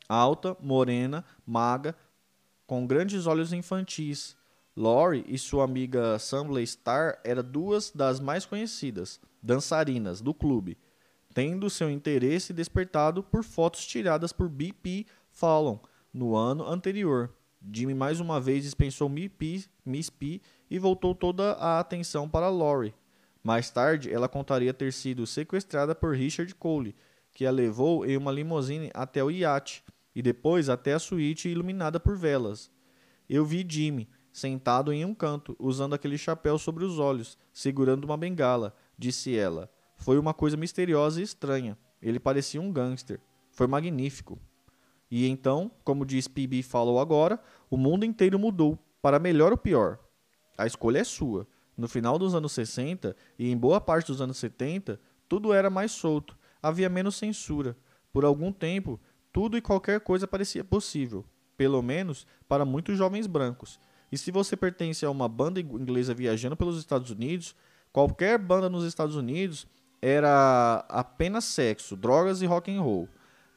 Alta, morena, maga, com grandes olhos infantis. Lori e sua amiga Sambley Star eram duas das mais conhecidas dançarinas do clube tendo seu interesse despertado por fotos tiradas por B.P. Fallon no ano anterior. Jimmy mais uma vez dispensou Miss P e voltou toda a atenção para Lori. Mais tarde, ela contaria ter sido sequestrada por Richard Cole, que a levou em uma limusine até o iate e depois até a suíte iluminada por velas. Eu vi Jimmy, sentado em um canto, usando aquele chapéu sobre os olhos, segurando uma bengala, disse ela. Foi uma coisa misteriosa e estranha. Ele parecia um gangster. Foi magnífico. E então, como diz PB falou agora, o mundo inteiro mudou, para melhor ou pior. A escolha é sua. No final dos anos 60 e em boa parte dos anos 70, tudo era mais solto, havia menos censura. Por algum tempo, tudo e qualquer coisa parecia possível, pelo menos para muitos jovens brancos. E se você pertence a uma banda inglesa viajando pelos Estados Unidos, qualquer banda nos Estados Unidos era apenas sexo, drogas e rock and roll.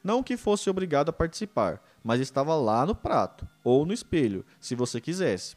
Não que fosse obrigado a participar, mas estava lá no prato ou no espelho, se você quisesse.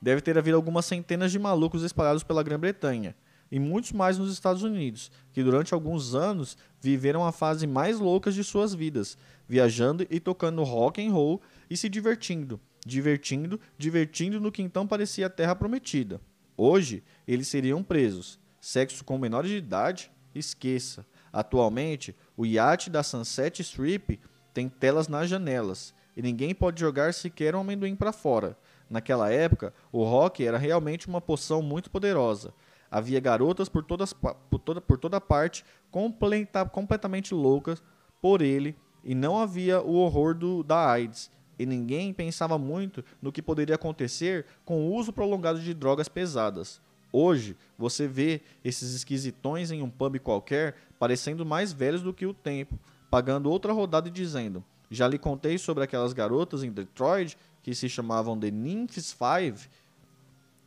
Deve ter havido algumas centenas de malucos espalhados pela Grã-Bretanha e muitos mais nos Estados Unidos, que durante alguns anos viveram a fase mais louca de suas vidas, viajando e tocando rock and roll e se divertindo, divertindo, divertindo no que então parecia a terra prometida. Hoje, eles seriam presos, Sexo com menores de idade? Esqueça. Atualmente, o iate da Sunset Strip tem telas nas janelas e ninguém pode jogar sequer um amendoim para fora. Naquela época, o rock era realmente uma poção muito poderosa. Havia garotas por, todas, por, toda, por toda parte completa, completamente loucas por ele e não havia o horror do, da AIDS. E ninguém pensava muito no que poderia acontecer com o uso prolongado de drogas pesadas. Hoje, você vê esses esquisitões em um pub qualquer parecendo mais velhos do que o tempo, pagando outra rodada e dizendo: Já lhe contei sobre aquelas garotas em Detroit que se chamavam The Nymphs Five?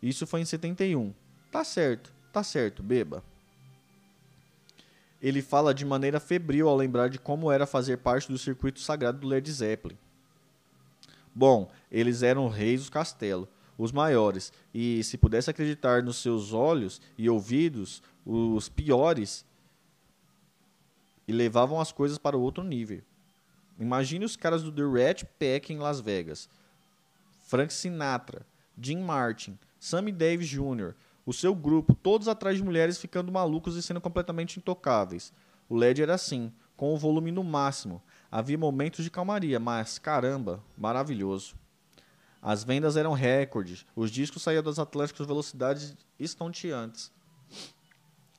Isso foi em 71. Tá certo, tá certo, beba. Ele fala de maneira febril ao lembrar de como era fazer parte do circuito sagrado do Led Zeppelin. Bom, eles eram reis do castelo os maiores. E se pudesse acreditar nos seus olhos e ouvidos, os piores, e levavam as coisas para outro nível. Imagine os caras do The Rat Pack em Las Vegas. Frank Sinatra, Jim Martin, Sammy Davis Jr., o seu grupo, todos atrás de mulheres ficando malucos e sendo completamente intocáveis. O LED era assim, com o volume no máximo. Havia momentos de calmaria, mas caramba, maravilhoso. As vendas eram recordes, os discos saíam das Atlânticas velocidades estonteantes.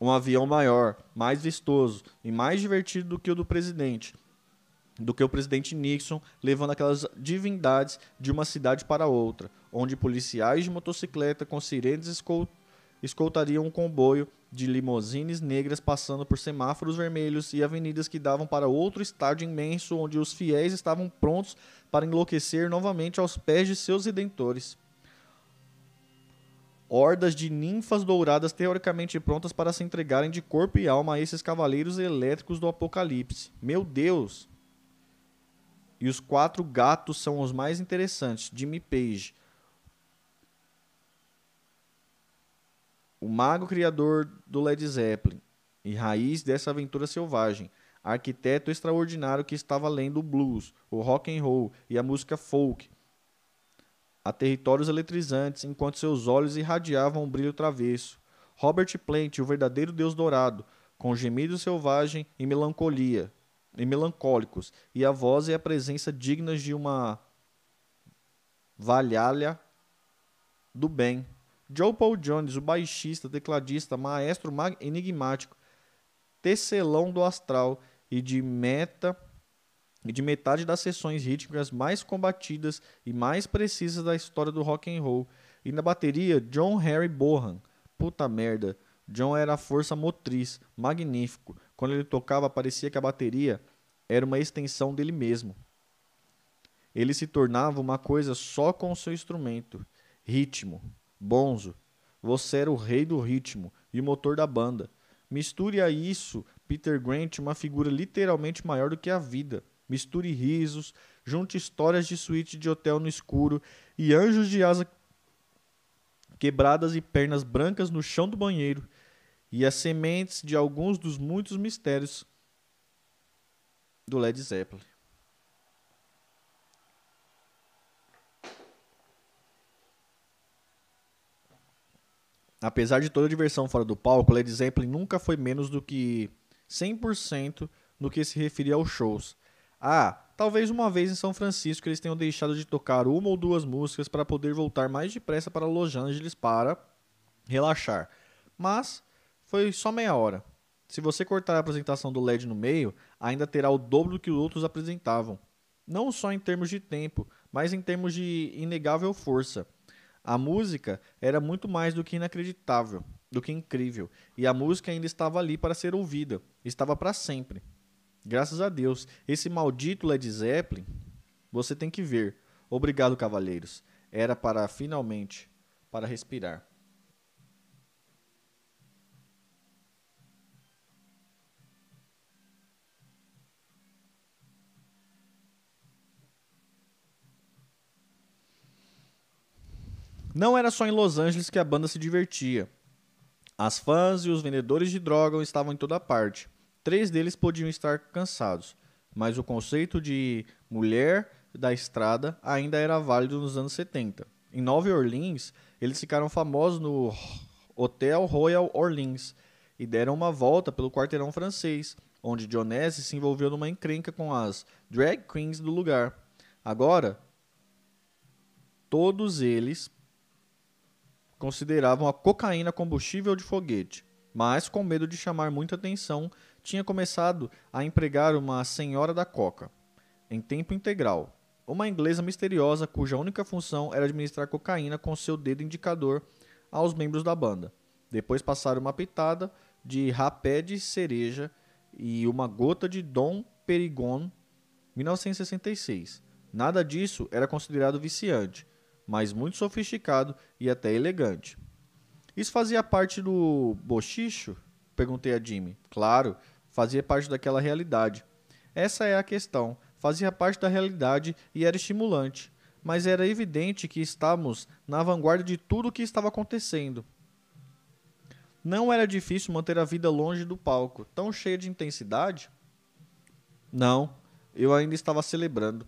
Um avião maior, mais vistoso e mais divertido do que o do presidente, do que o presidente Nixon levando aquelas divindades de uma cidade para outra, onde policiais de motocicleta com sirenes escoltariam um comboio de limousines negras passando por semáforos vermelhos e avenidas que davam para outro estádio imenso onde os fiéis estavam prontos para enlouquecer novamente aos pés de seus redentores. Hordas de ninfas douradas teoricamente prontas para se entregarem de corpo e alma a esses cavaleiros elétricos do apocalipse. Meu Deus! E os quatro gatos são os mais interessantes. Jimmy Page, o mago criador do Led Zeppelin e raiz dessa aventura selvagem, arquiteto extraordinário que estava lendo o blues, o rock and roll e a música folk a territórios eletrizantes, enquanto seus olhos irradiavam um brilho travesso. Robert Plant, o verdadeiro deus dourado, com gemido selvagem e melancolia, e melancólicos, e a voz e a presença dignas de uma valhalha do bem. Joe Paul Jones, o baixista, tecladista, maestro enigmático, tecelão do astral e de meta e de metade das sessões rítmicas mais combatidas e mais precisas da história do rock and roll. E na bateria, John Harry Bohan. Puta merda, John era a força motriz, magnífico. Quando ele tocava, parecia que a bateria era uma extensão dele mesmo. Ele se tornava uma coisa só com seu instrumento. Ritmo. Bonzo. Você era o rei do ritmo e o motor da banda. Misture a isso, Peter Grant, uma figura literalmente maior do que a vida. Misture risos, junte histórias de suíte de hotel no escuro e anjos de asa quebradas e pernas brancas no chão do banheiro e as sementes de alguns dos muitos mistérios do Led Zeppelin. Apesar de toda a diversão fora do palco, Led Zeppelin nunca foi menos do que 100% no que se referia aos shows. Ah, talvez uma vez em São Francisco eles tenham deixado de tocar uma ou duas músicas para poder voltar mais depressa para Los Angeles para relaxar. Mas foi só meia hora. Se você cortar a apresentação do LED no meio, ainda terá o dobro do que os outros apresentavam. Não só em termos de tempo, mas em termos de inegável força. A música era muito mais do que inacreditável, do que incrível, e a música ainda estava ali para ser ouvida, estava para sempre. Graças a Deus. Esse maldito Led Zeppelin, você tem que ver. Obrigado, cavaleiros. Era para finalmente para respirar. Não era só em Los Angeles que a banda se divertia. As fãs e os vendedores de droga estavam em toda parte. Três deles podiam estar cansados, mas o conceito de mulher da estrada ainda era válido nos anos 70. Em Nova Orleans, eles ficaram famosos no Hotel Royal Orleans e deram uma volta pelo quarteirão francês, onde Dionese se envolveu numa encrenca com as drag queens do lugar. Agora, todos eles consideravam a cocaína combustível de foguete, mas com medo de chamar muita atenção tinha começado a empregar uma senhora da coca, em tempo integral, uma inglesa misteriosa cuja única função era administrar cocaína com seu dedo indicador aos membros da banda. Depois passaram uma pitada de rapé de cereja e uma gota de Dom Perigon 1966. Nada disso era considerado viciante, mas muito sofisticado e até elegante. Isso fazia parte do bochicho? Perguntei a Jimmy. Claro, fazia parte daquela realidade. Essa é a questão. Fazia parte da realidade e era estimulante. Mas era evidente que estávamos na vanguarda de tudo o que estava acontecendo. Não era difícil manter a vida longe do palco, tão cheia de intensidade? Não. Eu ainda estava celebrando.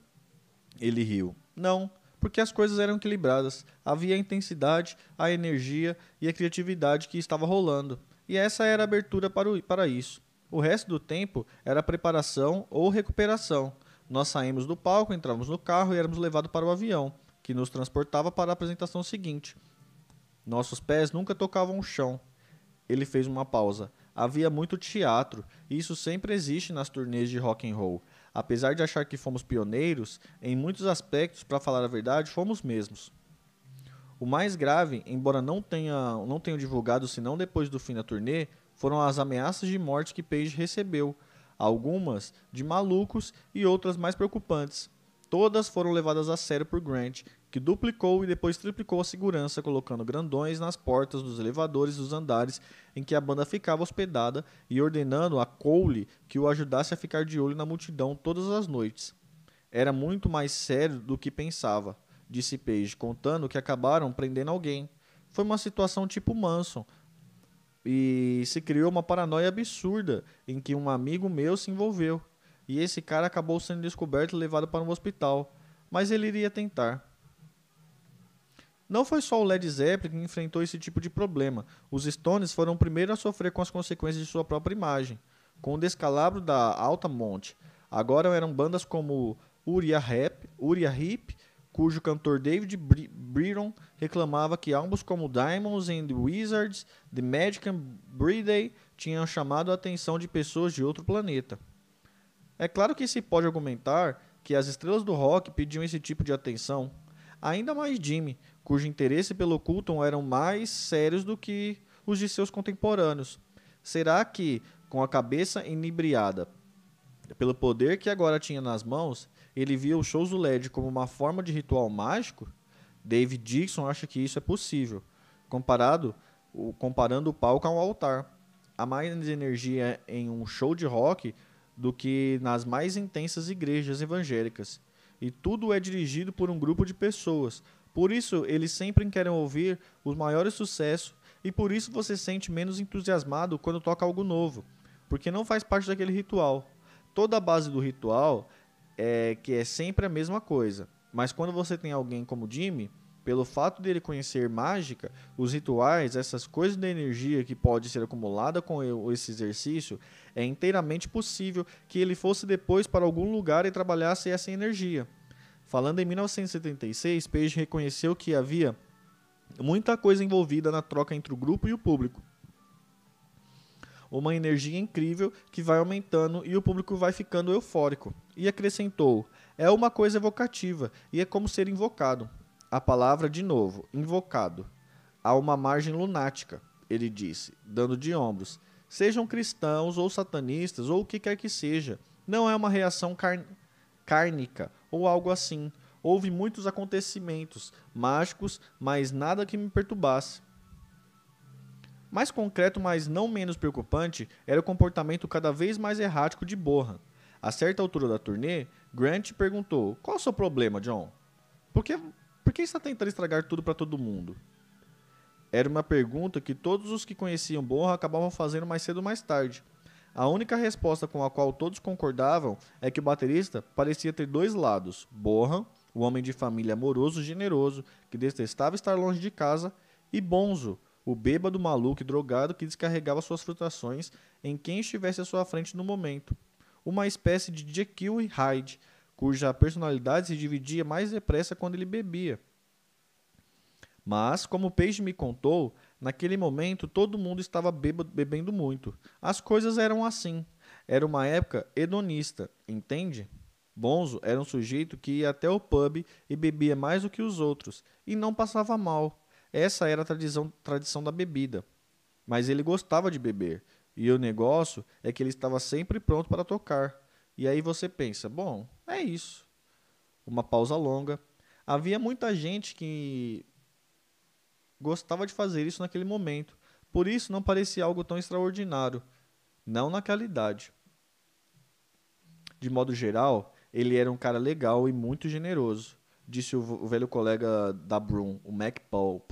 Ele riu. Não, porque as coisas eram equilibradas. Havia a intensidade, a energia e a criatividade que estava rolando. E essa era a abertura para, o, para isso. O resto do tempo era preparação ou recuperação. Nós saímos do palco, entramos no carro e éramos levados para o avião, que nos transportava para a apresentação seguinte. Nossos pés nunca tocavam o chão. Ele fez uma pausa. Havia muito teatro, e isso sempre existe nas turnês de rock and roll. Apesar de achar que fomos pioneiros, em muitos aspectos, para falar a verdade, fomos mesmos. O mais grave, embora não tenha não tenham divulgado senão depois do fim da turnê, foram as ameaças de morte que Page recebeu, algumas de malucos e outras mais preocupantes. Todas foram levadas a sério por Grant, que duplicou e depois triplicou a segurança, colocando grandões nas portas dos elevadores dos andares em que a banda ficava hospedada e ordenando a Cole que o ajudasse a ficar de olho na multidão todas as noites. Era muito mais sério do que pensava, disse Page, contando que acabaram prendendo alguém. Foi uma situação tipo Manson, e se criou uma paranoia absurda em que um amigo meu se envolveu. E esse cara acabou sendo descoberto e levado para um hospital. Mas ele iria tentar. Não foi só o Led Zeppelin que enfrentou esse tipo de problema. Os Stones foram o primeiro a sofrer com as consequências de sua própria imagem. Com o descalabro da Alta Monte, agora eram bandas como Uriah Heep, Uriah Heep cujo cantor David Britton reclamava que álbuns como Diamonds and the Wizards, The Magic and Breeday tinham chamado a atenção de pessoas de outro planeta. É claro que se pode argumentar que as estrelas do rock pediam esse tipo de atenção, ainda mais Jimmy, cujo interesse pelo culto eram mais sérios do que os de seus contemporâneos. Será que, com a cabeça inebriada pelo poder que agora tinha nas mãos, ele via os shows do LED como uma forma de ritual mágico, David Dixon acha que isso é possível, comparado, comparando o palco ao altar. Há mais energia em um show de rock do que nas mais intensas igrejas evangélicas. E tudo é dirigido por um grupo de pessoas. Por isso, eles sempre querem ouvir os maiores sucessos e por isso você se sente menos entusiasmado quando toca algo novo, porque não faz parte daquele ritual. Toda a base do ritual é que é sempre a mesma coisa. Mas quando você tem alguém como Jimmy, pelo fato dele conhecer mágica, os rituais, essas coisas da energia que pode ser acumulada com esse exercício, é inteiramente possível que ele fosse depois para algum lugar e trabalhasse essa energia. Falando em 1976, Page reconheceu que havia muita coisa envolvida na troca entre o grupo e o público uma energia incrível que vai aumentando e o público vai ficando eufórico. E acrescentou: é uma coisa evocativa e é como ser invocado. A palavra, de novo, invocado. Há uma margem lunática, ele disse, dando de ombros. Sejam cristãos ou satanistas ou o que quer que seja. Não é uma reação car cárnica ou algo assim. Houve muitos acontecimentos mágicos, mas nada que me perturbasse. Mais concreto, mas não menos preocupante, era o comportamento cada vez mais errático de Bohan. A certa altura da turnê, Grant perguntou: Qual é o seu problema, John? Por que, por que está tentando estragar tudo para todo mundo? Era uma pergunta que todos os que conheciam Bohan acabavam fazendo mais cedo ou mais tarde. A única resposta com a qual todos concordavam é que o baterista parecia ter dois lados: Bohan, o homem de família amoroso e generoso que detestava estar longe de casa, e Bonzo, o bêbado maluco e drogado que descarregava suas frustrações em quem estivesse à sua frente no momento. Uma espécie de Jekyll e Hyde, cuja personalidade se dividia mais depressa quando ele bebia. Mas, como Page me contou, naquele momento todo mundo estava bêbado, bebendo muito. As coisas eram assim. Era uma época hedonista, entende? Bonzo era um sujeito que ia até o pub e bebia mais do que os outros, e não passava mal. Essa era a tradição, tradição da bebida. Mas ele gostava de beber. E o negócio é que ele estava sempre pronto para tocar. E aí você pensa: bom, é isso. Uma pausa longa. Havia muita gente que gostava de fazer isso naquele momento. Por isso não parecia algo tão extraordinário. Não naquela idade. De modo geral, ele era um cara legal e muito generoso disse o, velho colega da Broom, o Mac Paul,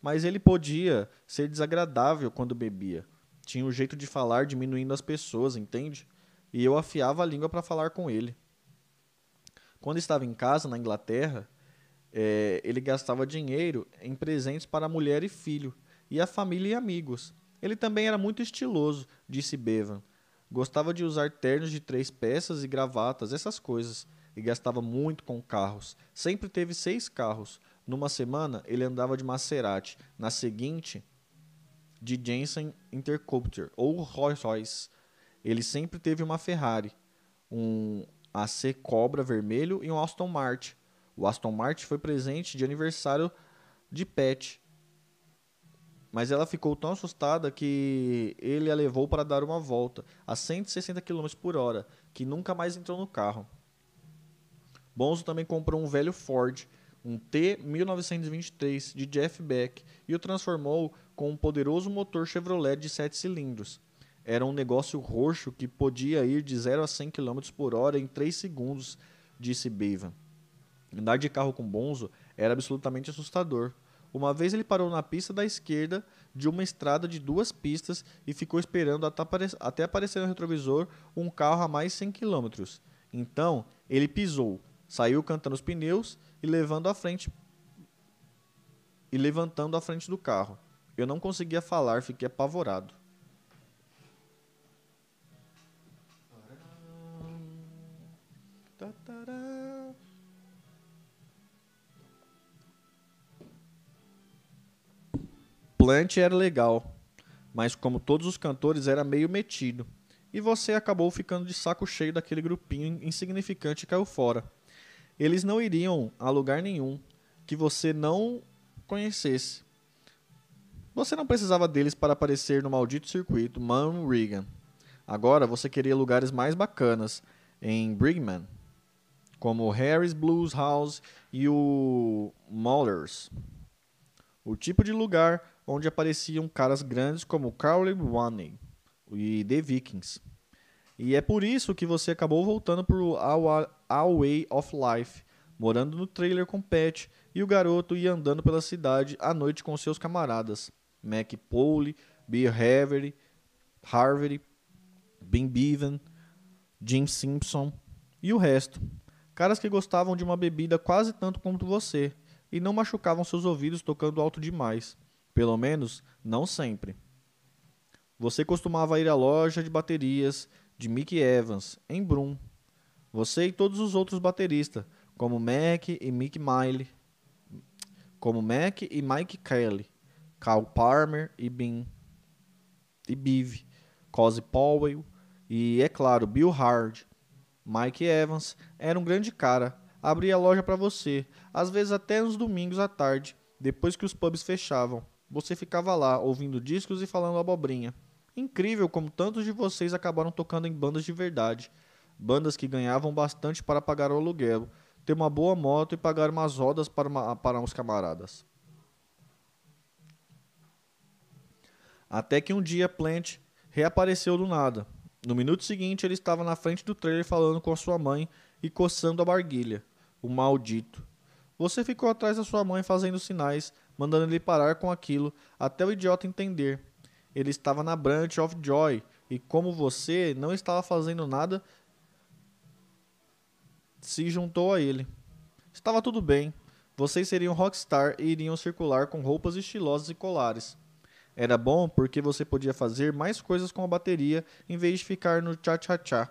Mas ele podia ser desagradável quando bebia. Tinha um jeito de falar diminuindo as pessoas, entende? E eu afiava a língua para falar com ele. Quando estava em casa, na Inglaterra, é, ele gastava dinheiro em presentes para mulher e filho, e a família e amigos. Ele também era muito estiloso, disse Bevan. Gostava de usar ternos de três peças e gravatas, essas coisas, e gastava muito com carros. Sempre teve seis carros. Numa semana, ele andava de Maserati. Na seguinte, de Jensen Interceptor ou Rolls Royce. Ele sempre teve uma Ferrari, um AC Cobra vermelho e um Aston Martin. O Aston Martin foi presente de aniversário de Pet. Mas ela ficou tão assustada que ele a levou para dar uma volta a 160 km por hora, que nunca mais entrou no carro. Bonzo também comprou um velho Ford, um T1923 de Jeff Beck, e o transformou com um poderoso motor Chevrolet de 7 cilindros. Era um negócio roxo que podia ir de 0 a 100 km por hora em 3 segundos, disse Bevan. Andar de carro com Bonzo era absolutamente assustador. Uma vez ele parou na pista da esquerda de uma estrada de duas pistas e ficou esperando até aparecer no retrovisor um carro a mais 100 km. Então, ele pisou, saiu cantando os pneus e levando à frente e levantando a frente do carro. Eu não conseguia falar, fiquei apavorado. Plant era legal, mas como todos os cantores era meio metido. E você acabou ficando de saco cheio daquele grupinho insignificante e caiu fora. Eles não iriam a lugar nenhum que você não conhecesse. Você não precisava deles para aparecer no maldito circuito Man Regan. Agora você queria lugares mais bacanas em Brigman, como Harry's Blues House e o Mullers. O tipo de lugar onde apareciam caras grandes como Carly Roney e The Vikings. E é por isso que você acabou voltando para o Way of Life, morando no trailer com Pat e o garoto ia andando pela cidade à noite com seus camaradas. Mac Pole, Bill Harvey, Harvey, Ben Bevan, Jim Simpson e o resto. Caras que gostavam de uma bebida quase tanto quanto você e não machucavam seus ouvidos tocando alto demais. Pelo menos, não sempre. Você costumava ir à loja de baterias de Mick Evans, em Brum. Você e todos os outros bateristas, como Mac e Mick Miley, como Mac e Mike Kelly, Carl Palmer e Bean, e Biv, Cozy Powell e, é claro, Bill Hard. Mike Evans era um grande cara, abria a loja para você, às vezes até nos domingos à tarde, depois que os pubs fechavam. Você ficava lá, ouvindo discos e falando abobrinha. Incrível como tantos de vocês acabaram tocando em bandas de verdade. Bandas que ganhavam bastante para pagar o aluguel, ter uma boa moto e pagar umas rodas para, uma, para uns camaradas. Até que um dia Plant reapareceu do nada. No minuto seguinte, ele estava na frente do trailer falando com a sua mãe e coçando a barguilha. O maldito. Você ficou atrás da sua mãe fazendo sinais, mandando ele parar com aquilo, até o idiota entender. Ele estava na Branch of Joy, e como você não estava fazendo nada, se juntou a ele. Estava tudo bem. Vocês seriam rockstar e iriam circular com roupas estilosas e colares. Era bom porque você podia fazer mais coisas com a bateria em vez de ficar no tchá-tchá-tchá.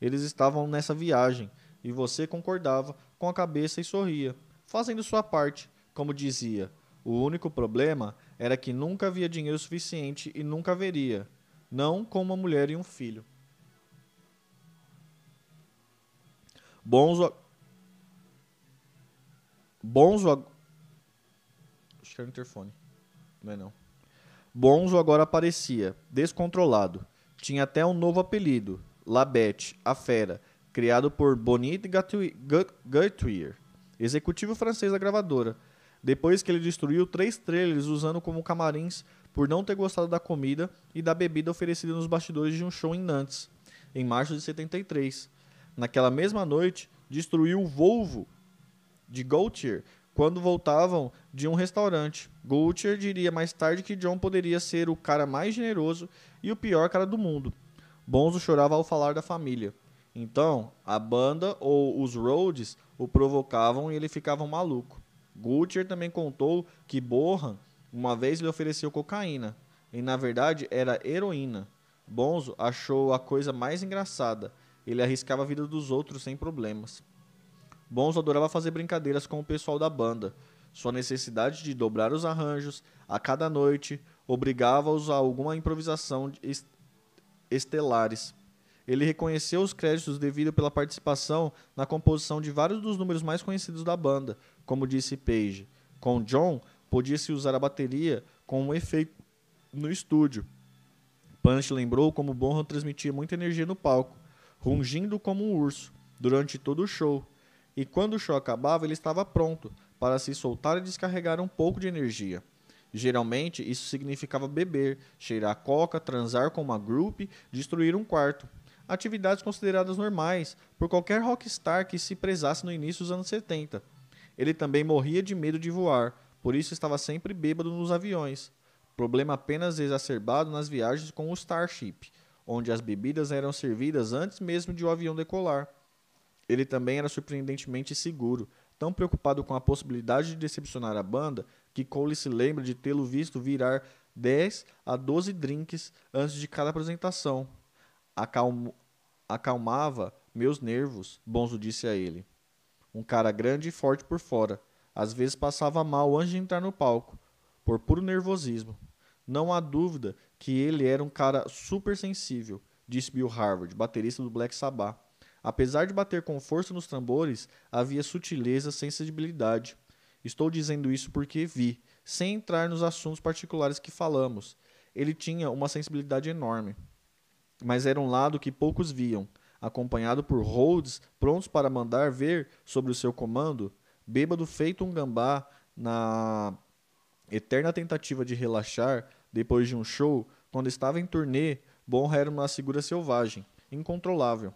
Eles estavam nessa viagem e você concordava com a cabeça e sorria, fazendo sua parte, como dizia. O único problema era que nunca havia dinheiro suficiente e nunca haveria, não com uma mulher e um filho. Bonzo. Bonzo. Acho que era o interfone. Não é não. Bonzo agora aparecia, descontrolado. Tinha até um novo apelido, Labette, a Fera, criado por Bonit Guthrie, executivo francês da gravadora, depois que ele destruiu três trailers usando como camarins por não ter gostado da comida e da bebida oferecida nos bastidores de um show em Nantes, em março de 73. Naquela mesma noite, destruiu o Volvo de Gaultier quando voltavam de um restaurante. Gaultier diria mais tarde que John poderia ser o cara mais generoso e o pior cara do mundo. Bonzo chorava ao falar da família. Então, a banda ou os Rhodes o provocavam e ele ficava maluco. Gutcher também contou que Bohan uma vez lhe ofereceu cocaína, e na verdade era heroína. Bonzo achou a coisa mais engraçada. Ele arriscava a vida dos outros sem problemas. Bonzo adorava fazer brincadeiras com o pessoal da banda. Sua necessidade de dobrar os arranjos a cada noite obrigava-os a alguma improvisação est estelares. Ele reconheceu os créditos devido pela participação na composição de vários dos números mais conhecidos da banda, como disse Page. Com John, podia-se usar a bateria com um efeito no estúdio. Punch lembrou como Bonham transmitia muita energia no palco, rungindo como um urso, durante todo o show. E quando o show acabava, ele estava pronto para se soltar e descarregar um pouco de energia. Geralmente, isso significava beber, cheirar coca, transar com uma group, destruir um quarto. Atividades consideradas normais por qualquer rockstar que se prezasse no início dos anos 70. Ele também morria de medo de voar, por isso estava sempre bêbado nos aviões. Problema apenas exacerbado nas viagens com o Starship, onde as bebidas eram servidas antes mesmo de o avião decolar. Ele também era surpreendentemente seguro, tão preocupado com a possibilidade de decepcionar a banda que Cole se lembra de tê-lo visto virar 10 a 12 drinks antes de cada apresentação. Acalmo, acalmava meus nervos, Bonzo disse a ele. Um cara grande e forte por fora. Às vezes passava mal antes de entrar no palco, por puro nervosismo. Não há dúvida que ele era um cara super sensível, disse Bill Harvard, baterista do Black Sabbath. Apesar de bater com força nos tambores, havia sutileza, sensibilidade. Estou dizendo isso porque vi, sem entrar nos assuntos particulares que falamos. Ele tinha uma sensibilidade enorme. Mas era um lado que poucos viam. Acompanhado por Rhodes, prontos para mandar ver sobre o seu comando, bêbado feito um gambá na eterna tentativa de relaxar depois de um show, quando estava em turnê, Bonham era uma figura selvagem, incontrolável.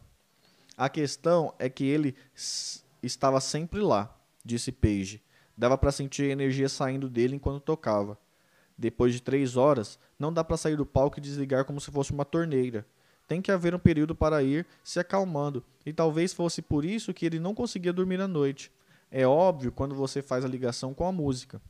A questão é que ele estava sempre lá, disse Page. Dava para sentir a energia saindo dele enquanto tocava. Depois de três horas, não dá para sair do palco e desligar como se fosse uma torneira. Tem que haver um período para ir se acalmando, e talvez fosse por isso que ele não conseguia dormir à noite. É óbvio quando você faz a ligação com a música.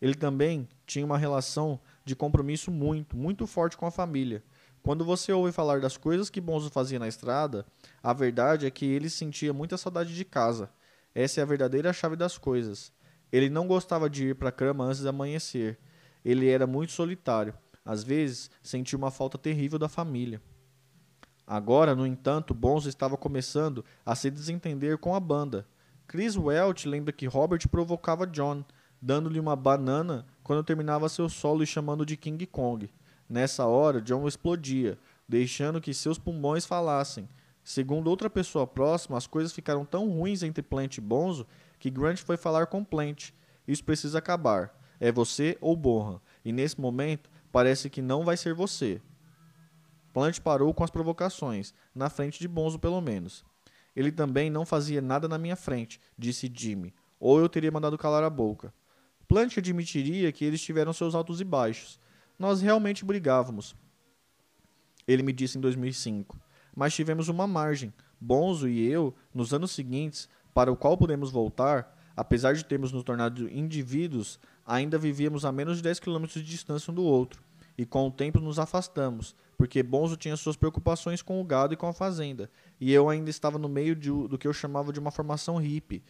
Ele também tinha uma relação de compromisso muito, muito forte com a família. Quando você ouve falar das coisas que Bonzo fazia na estrada, a verdade é que ele sentia muita saudade de casa. Essa é a verdadeira chave das coisas. Ele não gostava de ir para a cama antes de amanhecer. Ele era muito solitário. Às vezes, sentia uma falta terrível da família. Agora, no entanto, Bonzo estava começando a se desentender com a banda. Chris Welch lembra que Robert provocava John, dando-lhe uma banana quando terminava seu solo e chamando de King Kong. Nessa hora, John explodia, deixando que seus pulmões falassem. Segundo outra pessoa próxima, as coisas ficaram tão ruins entre Plant e Bonzo que Grant foi falar com Plant. Isso precisa acabar. É você ou Bonham. E nesse momento, parece que não vai ser você. Plant parou com as provocações, na frente de Bonzo pelo menos. Ele também não fazia nada na minha frente, disse Jimmy, ou eu teria mandado calar a boca. Plant admitiria que eles tiveram seus altos e baixos, nós realmente brigávamos. Ele me disse em 2005. Mas tivemos uma margem. Bonzo e eu, nos anos seguintes, para o qual podemos voltar, apesar de termos nos tornado indivíduos, ainda vivíamos a menos de 10 km de distância um do outro. E com o tempo nos afastamos, porque Bonzo tinha suas preocupações com o gado e com a fazenda, e eu ainda estava no meio de, do que eu chamava de uma formação hippie,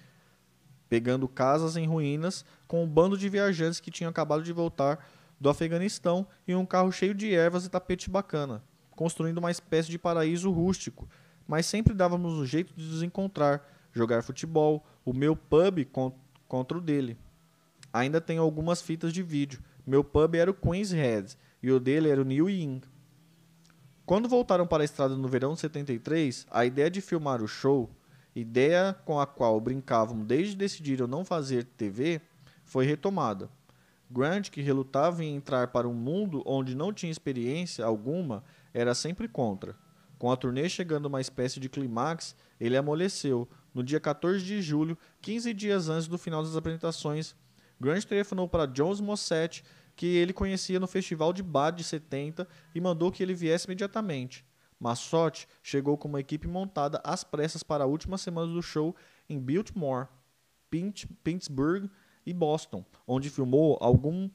pegando casas em ruínas com um bando de viajantes que tinham acabado de voltar do Afeganistão em um carro cheio de ervas e tapete bacana, construindo uma espécie de paraíso rústico, mas sempre dávamos um jeito de nos encontrar, jogar futebol, o meu pub contra o dele. Ainda tenho algumas fitas de vídeo. Meu pub era o Queen's Head e o dele era o New Ying. Quando voltaram para a estrada no verão de 73, a ideia de filmar o show, ideia com a qual brincavam desde decidiram não fazer TV, foi retomada. Grant, que relutava em entrar para um mundo onde não tinha experiência alguma, era sempre contra. Com a turnê chegando a uma espécie de clímax, ele amoleceu. No dia 14 de julho, 15 dias antes do final das apresentações, Grant telefonou para Jones Mossett, que ele conhecia no Festival de Bad de 70, e mandou que ele viesse imediatamente. Massotti chegou com uma equipe montada às pressas para a última semana do show em Biltmore, Pittsburgh e Boston, onde filmou algum,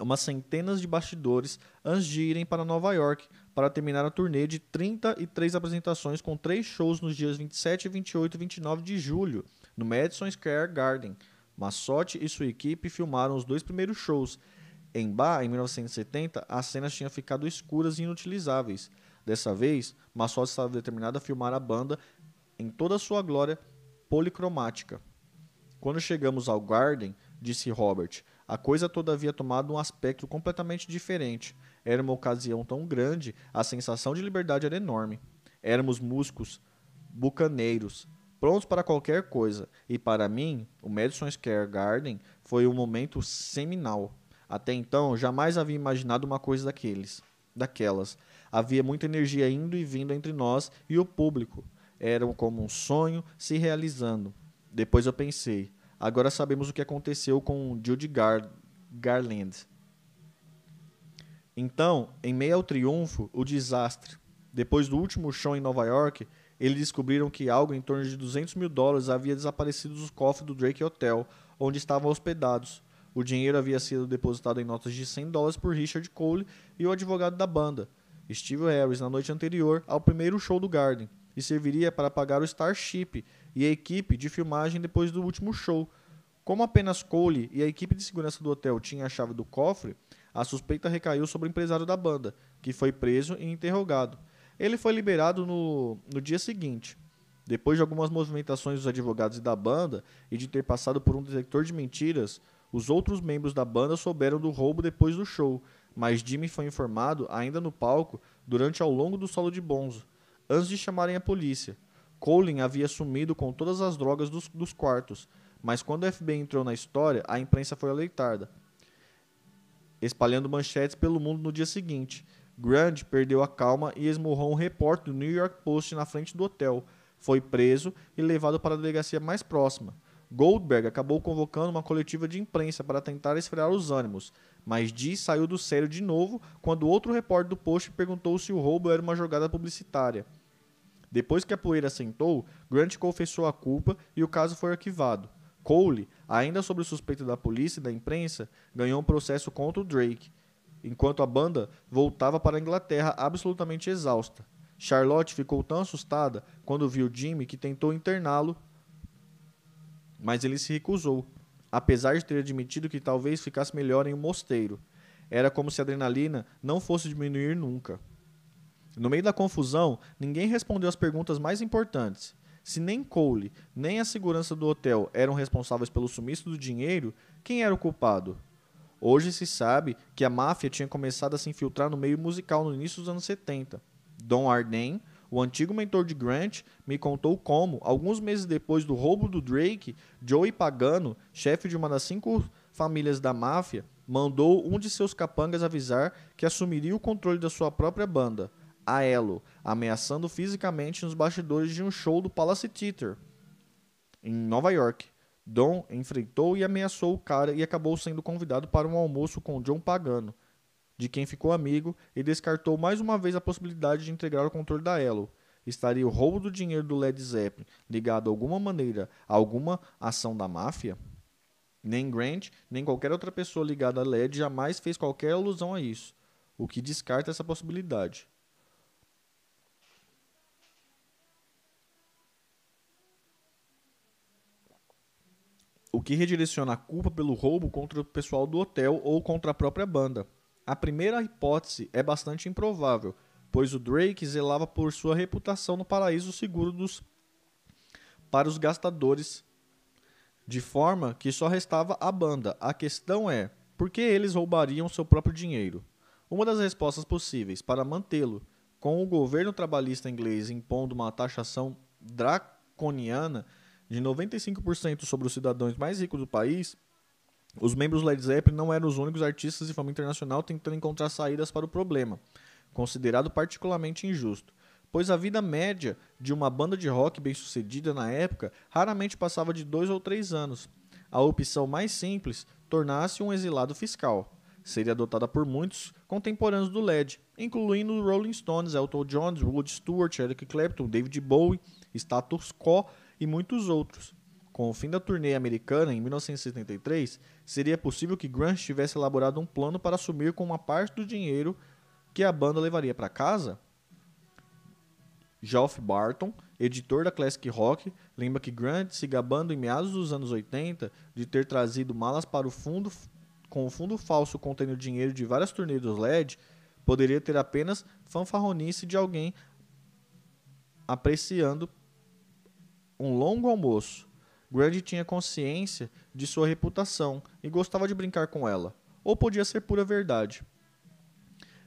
umas centenas de bastidores antes de irem para Nova York para terminar a turnê de 33 apresentações com três shows nos dias 27, 28 e 29 de julho, no Madison Square Garden. Massotti e sua equipe filmaram os dois primeiros shows. Em Ba, em 1970, as cenas tinham ficado escuras e inutilizáveis. Dessa vez, Massotti estava determinado a filmar a banda em toda a sua glória policromática. Quando chegamos ao Garden, disse Robert, a coisa toda havia tomado um aspecto completamente diferente. Era uma ocasião tão grande, a sensação de liberdade era enorme. Éramos músicos, bucaneiros, prontos para qualquer coisa, e para mim, o Madison Square Garden foi um momento seminal. Até então, jamais havia imaginado uma coisa daqueles, daquelas. Havia muita energia indo e vindo entre nós e o público. Era como um sonho se realizando. Depois eu pensei, agora sabemos o que aconteceu com Judy Gar Garland. Então, em meio ao triunfo, o desastre. Depois do último show em Nova York, eles descobriram que algo em torno de 200 mil dólares havia desaparecido dos cofres do Drake Hotel, onde estavam hospedados. O dinheiro havia sido depositado em notas de 100 dólares por Richard Cole e o advogado da banda, Steve Harris, na noite anterior ao primeiro show do Garden, e serviria para pagar o Starship e a equipe de filmagem depois do último show. Como apenas Cole e a equipe de segurança do hotel tinham a chave do cofre, a suspeita recaiu sobre o empresário da banda, que foi preso e interrogado. Ele foi liberado no, no dia seguinte. Depois de algumas movimentações dos advogados e da banda e de ter passado por um detector de mentiras, os outros membros da banda souberam do roubo depois do show, mas Jimmy foi informado ainda no palco durante ao longo do solo de Bonzo, antes de chamarem a polícia. Colin havia sumido com todas as drogas dos, dos quartos, mas quando o FBI entrou na história, a imprensa foi alertada, espalhando manchetes pelo mundo no dia seguinte. Grant perdeu a calma e esmurrou um repórter do New York Post na frente do hotel. Foi preso e levado para a delegacia mais próxima. Goldberg acabou convocando uma coletiva de imprensa para tentar esfriar os ânimos, mas Dee saiu do sério de novo quando outro repórter do Post perguntou se o roubo era uma jogada publicitária. Depois que a poeira assentou, Grant confessou a culpa e o caso foi arquivado. Cole, ainda sob suspeita da polícia e da imprensa, ganhou um processo contra o Drake, enquanto a banda voltava para a Inglaterra absolutamente exausta. Charlotte ficou tão assustada quando viu Jimmy que tentou interná-lo, mas ele se recusou, apesar de ter admitido que talvez ficasse melhor em um mosteiro. Era como se a adrenalina não fosse diminuir nunca. No meio da confusão, ninguém respondeu as perguntas mais importantes. Se nem Cole, nem a segurança do hotel eram responsáveis pelo sumiço do dinheiro, quem era o culpado? Hoje se sabe que a máfia tinha começado a se infiltrar no meio musical no início dos anos 70. Don Arden, o antigo mentor de Grant, me contou como, alguns meses depois do roubo do Drake, Joey Pagano, chefe de uma das cinco famílias da máfia, mandou um de seus capangas avisar que assumiria o controle da sua própria banda, a Elo, ameaçando fisicamente nos bastidores de um show do Palace Theatre, em Nova York. Don enfrentou e ameaçou o cara e acabou sendo convidado para um almoço com John Pagano, de quem ficou amigo e descartou mais uma vez a possibilidade de entregar o controle da Elo. Estaria o roubo do dinheiro do Led Zeppelin ligado de alguma maneira a alguma ação da máfia? Nem Grant, nem qualquer outra pessoa ligada a LED jamais fez qualquer alusão a isso, o que descarta essa possibilidade. o que redireciona a culpa pelo roubo contra o pessoal do hotel ou contra a própria banda. A primeira hipótese é bastante improvável, pois o Drake zelava por sua reputação no paraíso seguro dos para os gastadores, de forma que só restava a banda. A questão é, por que eles roubariam seu próprio dinheiro? Uma das respostas possíveis para mantê-lo, com o governo trabalhista inglês impondo uma taxação draconiana de 95% sobre os cidadãos mais ricos do país, os membros Led Zeppelin não eram os únicos artistas de fama internacional tentando encontrar saídas para o problema, considerado particularmente injusto, pois a vida média de uma banda de rock bem-sucedida na época raramente passava de dois ou três anos. A opção mais simples tornasse um exilado fiscal. seria adotada por muitos contemporâneos do LED, incluindo Rolling Stones, Elton John, Rod Stewart, Eric Clapton, David Bowie, Status Quo e muitos outros. Com o fim da turnê americana em 1973, seria possível que Grant tivesse elaborado um plano para assumir com uma parte do dinheiro que a banda levaria para casa? Geoff Barton, editor da Classic Rock, lembra que Grant, se gabando em meados dos anos 80 de ter trazido malas para o fundo com o fundo falso contendo dinheiro de várias turnês dos LED, poderia ter apenas fanfarronice de alguém apreciando um longo almoço. Grant tinha consciência de sua reputação e gostava de brincar com ela, ou podia ser pura verdade.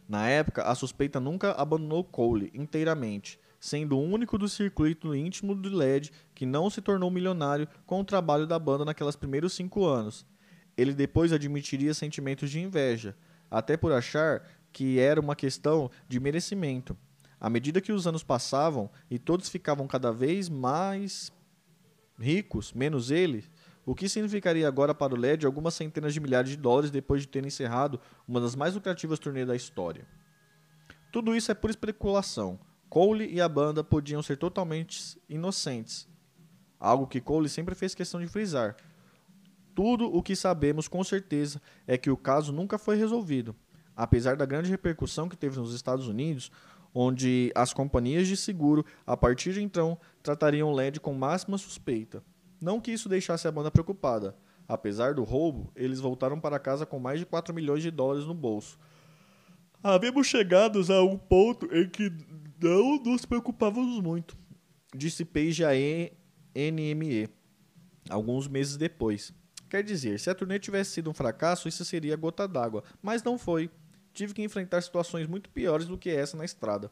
Na época, a suspeita nunca abandonou Cole inteiramente, sendo o único do circuito íntimo do LED que não se tornou milionário com o trabalho da banda naqueles primeiros cinco anos. Ele depois admitiria sentimentos de inveja, até por achar que era uma questão de merecimento. À medida que os anos passavam e todos ficavam cada vez mais ricos, menos ele, o que significaria agora para o LED algumas centenas de milhares de dólares depois de ter encerrado uma das mais lucrativas turnês da história. Tudo isso é pura especulação. Cole e a banda podiam ser totalmente inocentes, algo que Cole sempre fez questão de frisar. Tudo o que sabemos com certeza é que o caso nunca foi resolvido, apesar da grande repercussão que teve nos Estados Unidos, onde as companhias de seguro, a partir de então, tratariam LED com máxima suspeita. Não que isso deixasse a banda preocupada. Apesar do roubo, eles voltaram para casa com mais de 4 milhões de dólares no bolso. Havíamos chegados a um ponto em que não nos preocupávamos muito, disse Page a NME, alguns meses depois. Quer dizer, se a turnê tivesse sido um fracasso, isso seria gota d'água, mas não foi. Tive que enfrentar situações muito piores do que essa na estrada.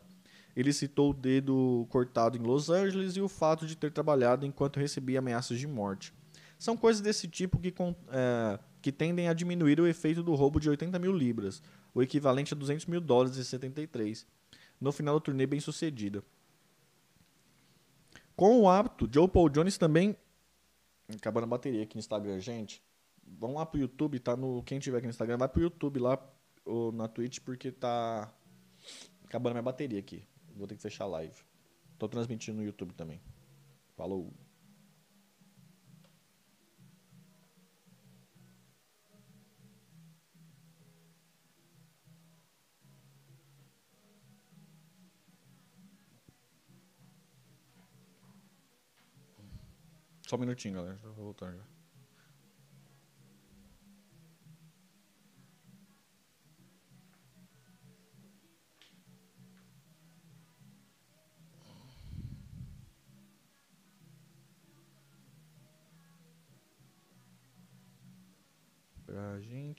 Ele citou o dedo cortado em Los Angeles e o fato de ter trabalhado enquanto recebia ameaças de morte. São coisas desse tipo que, é, que tendem a diminuir o efeito do roubo de 80 mil libras, o equivalente a 200 mil dólares em 73 no final da turnê bem sucedida. Com o hábito, Joe Paul Jones também. Acabando a bateria aqui no Instagram, gente. Vamos lá pro YouTube, tá no. Quem tiver aqui no Instagram, vai pro YouTube lá ou na Twitch, porque tá. Acabando minha bateria aqui. Vou ter que fechar a live. Tô transmitindo no YouTube também. Falou. Só um minutinho, galera. Vou voltar já.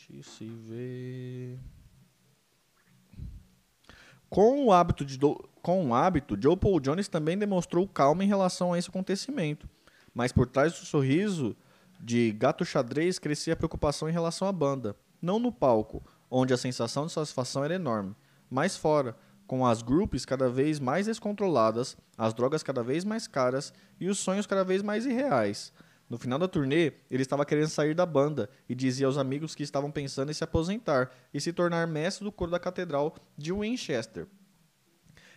Gente se ver. Com o hábito de do... com o hábito, Joe Paul Jones também demonstrou calma em relação a esse acontecimento mas por trás do sorriso de gato xadrez crescia a preocupação em relação à banda. Não no palco, onde a sensação de satisfação era enorme, mas fora, com as groups cada vez mais descontroladas, as drogas cada vez mais caras e os sonhos cada vez mais irreais. No final da turnê, ele estava querendo sair da banda e dizia aos amigos que estavam pensando em se aposentar e se tornar mestre do coro da catedral de Winchester.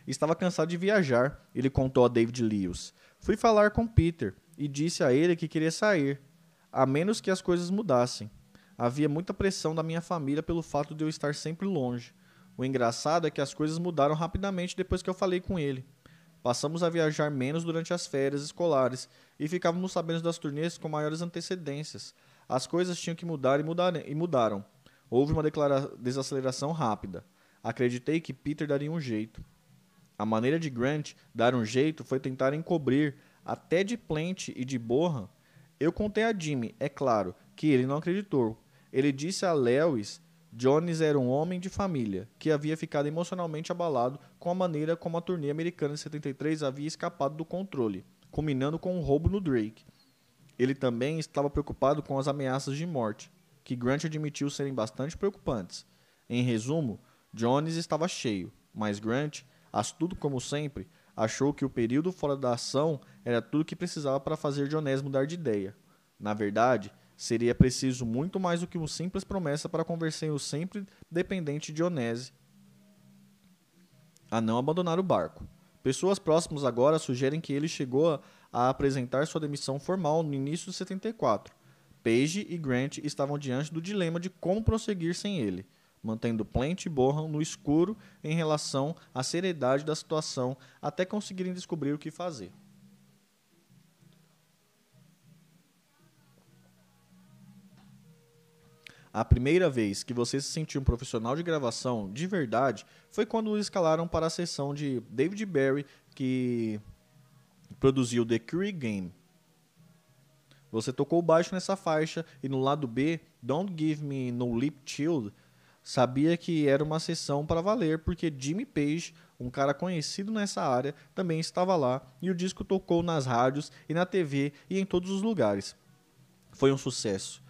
Estava cansado de viajar, ele contou a David Lewis. Fui falar com Peter e disse a ele que queria sair, a menos que as coisas mudassem. Havia muita pressão da minha família pelo fato de eu estar sempre longe. O engraçado é que as coisas mudaram rapidamente depois que eu falei com ele. Passamos a viajar menos durante as férias escolares e ficávamos sabendo das turnês com maiores antecedências. As coisas tinham que mudar e, mudar, e mudaram. Houve uma desaceleração rápida. Acreditei que Peter daria um jeito. A maneira de Grant dar um jeito foi tentar encobrir até de Plant e de Bohan, eu contei a Jimmy, é claro, que ele não acreditou. Ele disse a Lewis Jones era um homem de família, que havia ficado emocionalmente abalado com a maneira como a turnê americana de 73 havia escapado do controle, culminando com um roubo no Drake. Ele também estava preocupado com as ameaças de morte, que Grant admitiu serem bastante preocupantes. Em resumo, Jones estava cheio, mas Grant, astuto como sempre, achou que o período fora da ação era tudo que precisava para fazer Jones mudar de ideia. Na verdade, Seria preciso muito mais do que uma simples promessa para convencer o sempre dependente Dionese a não abandonar o barco. Pessoas próximas agora sugerem que ele chegou a apresentar sua demissão formal no início de 74. Page e Grant estavam diante do dilema de como prosseguir sem ele, mantendo Plant e Bohan no escuro em relação à seriedade da situação até conseguirem descobrir o que fazer. A primeira vez que você se sentiu um profissional de gravação de verdade foi quando escalaram para a sessão de David Barry, que produziu The Curie Game. Você tocou baixo nessa faixa e no lado B, Don't Give Me No Lip Child, sabia que era uma sessão para valer porque Jimmy Page, um cara conhecido nessa área, também estava lá e o disco tocou nas rádios e na TV e em todos os lugares. Foi um sucesso.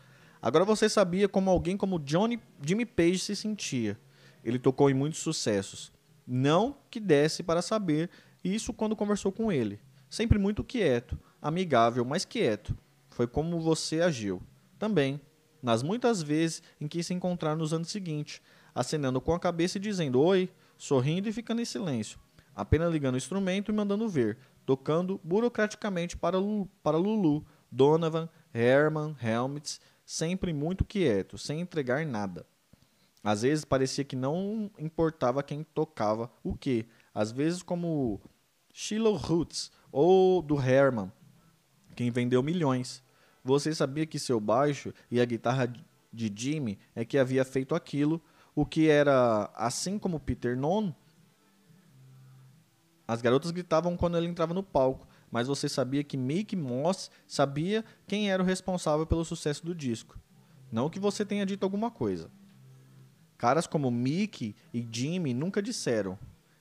Agora você sabia como alguém como Johnny, Jimmy Page se sentia. Ele tocou em muitos sucessos. Não que desse para saber isso quando conversou com ele. Sempre muito quieto, amigável, mas quieto. Foi como você agiu. Também, nas muitas vezes em que se encontraram nos anos seguintes, acenando com a cabeça e dizendo oi, sorrindo e ficando em silêncio, apenas ligando o instrumento e mandando ver, tocando burocraticamente para Lulu, para Lulu Donovan, Herman, Helmets sempre muito quieto, sem entregar nada. Às vezes parecia que não importava quem tocava o que, às vezes como Shiloh Roots ou do Herman, quem vendeu milhões. Você sabia que seu baixo e a guitarra de Jimmy é que havia feito aquilo, o que era assim como Peter Non? As garotas gritavam quando ele entrava no palco, mas você sabia que Mick Moss sabia quem era o responsável pelo sucesso do disco. Não que você tenha dito alguma coisa. Caras como Mick e Jimmy nunca disseram.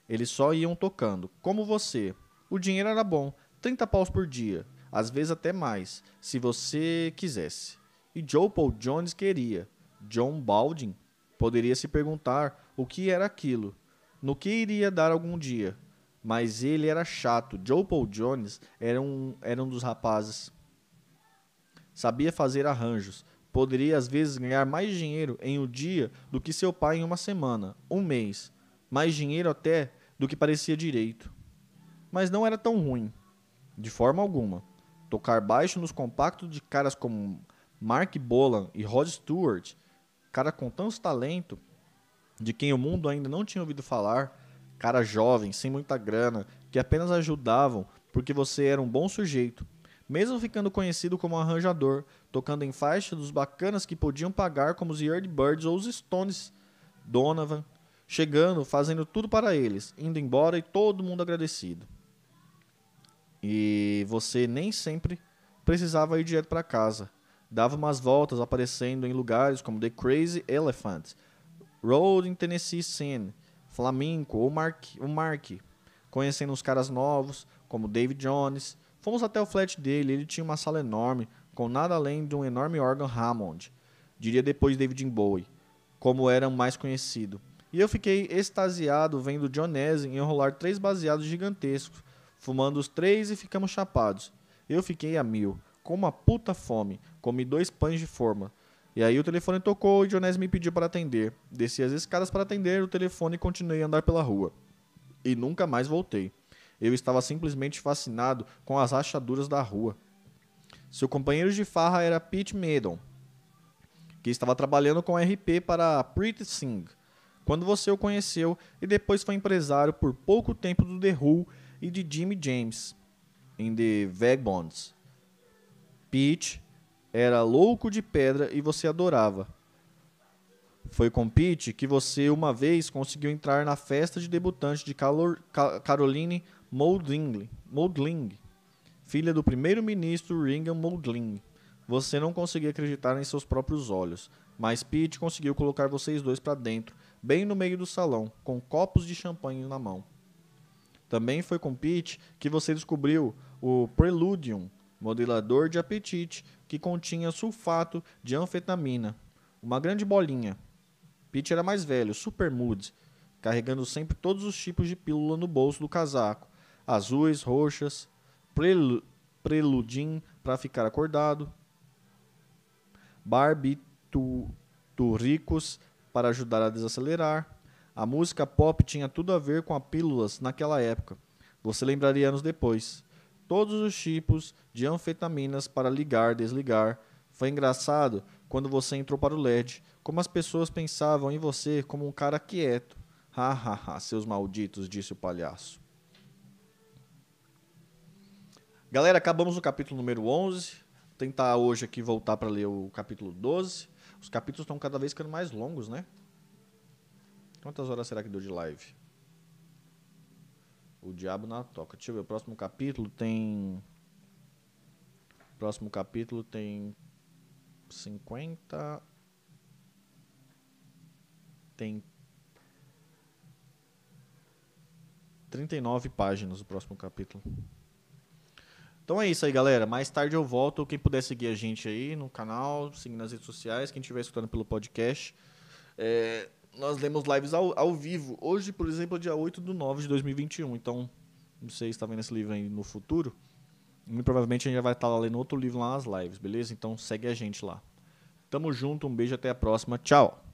Eles só iam tocando, como você. O dinheiro era bom, 30 paus por dia, às vezes até mais, se você quisesse. E Joe Paul Jones queria. John Baldwin poderia se perguntar o que era aquilo, no que iria dar algum dia mas ele era chato. Joe Paul Jones era um, era um dos rapazes. Sabia fazer arranjos. Poderia às vezes ganhar mais dinheiro em um dia do que seu pai em uma semana, um mês. Mais dinheiro até do que parecia direito. Mas não era tão ruim. De forma alguma. Tocar baixo nos compactos de caras como Mark Bolan e Rod Stewart, cara com tanto talento, de quem o mundo ainda não tinha ouvido falar, cara jovem, sem muita grana, que apenas ajudavam porque você era um bom sujeito. Mesmo ficando conhecido como arranjador, tocando em faixas dos bacanas que podiam pagar como os Yardbirds ou os Stones, Donovan, chegando, fazendo tudo para eles, indo embora e todo mundo agradecido. E você nem sempre precisava ir direto para casa. Dava umas voltas aparecendo em lugares como The Crazy Elephant, Road in Tennessee Scene, Flamengo ou Mark, o Mark, conhecendo uns caras novos, como David Jones. Fomos até o flat dele, ele tinha uma sala enorme, com nada além de um enorme órgão Hammond, diria depois David Bowie, como era mais conhecido. E eu fiquei extasiado vendo Ezen enrolar três baseados gigantescos, fumando os três e ficamos chapados. Eu fiquei a mil, com uma puta fome, comi dois pães de forma, e aí o telefone tocou e Dionésio me pediu para atender. Desci as escadas para atender o telefone e continuei a andar pela rua. E nunca mais voltei. Eu estava simplesmente fascinado com as rachaduras da rua. Seu companheiro de farra era Pete Maddon, que estava trabalhando com RP para Pretty Sing, quando você o conheceu e depois foi empresário por pouco tempo do The Who e de Jimmy James em The Vagabonds. Pete era louco de pedra e você adorava. Foi com Pete que você uma vez conseguiu entrar na festa de debutante de Caroline Moldling, Moldling, filha do primeiro-ministro Ringham Moldling. Você não conseguia acreditar em seus próprios olhos, mas Pete conseguiu colocar vocês dois para dentro, bem no meio do salão, com copos de champanhe na mão. Também foi com Pete que você descobriu o Preludium, modelador de apetite que continha sulfato de anfetamina, uma grande bolinha. Pete era mais velho, super mood, carregando sempre todos os tipos de pílula no bolso do casaco, azuis, roxas, prel preludim para ficar acordado. barbitúricos para ajudar a desacelerar. A música pop tinha tudo a ver com a pílulas naquela época. Você lembraria anos depois. Todos os tipos de anfetaminas para ligar, desligar. Foi engraçado quando você entrou para o LED, como as pessoas pensavam em você como um cara quieto. Ha ha ha, seus malditos, disse o palhaço. Galera, acabamos o capítulo número 11. Vou tentar hoje aqui voltar para ler o capítulo 12. Os capítulos estão cada vez ficando mais longos, né? Quantas horas será que deu de live? O Diabo na Toca. Deixa eu ver, o próximo capítulo tem. O próximo capítulo tem 50. Tem 39 páginas o próximo capítulo. Então é isso aí, galera. Mais tarde eu volto. Quem puder seguir a gente aí no canal, seguir nas redes sociais, quem estiver escutando pelo podcast. É, nós lemos lives ao, ao vivo. Hoje, por exemplo, é dia 8 de 9 de 2021. Então, não sei se está vendo esse livro aí no futuro. Muito provavelmente a gente já vai estar tá lendo outro livro lá nas lives, beleza? Então segue a gente lá. Tamo junto, um beijo, até a próxima. Tchau!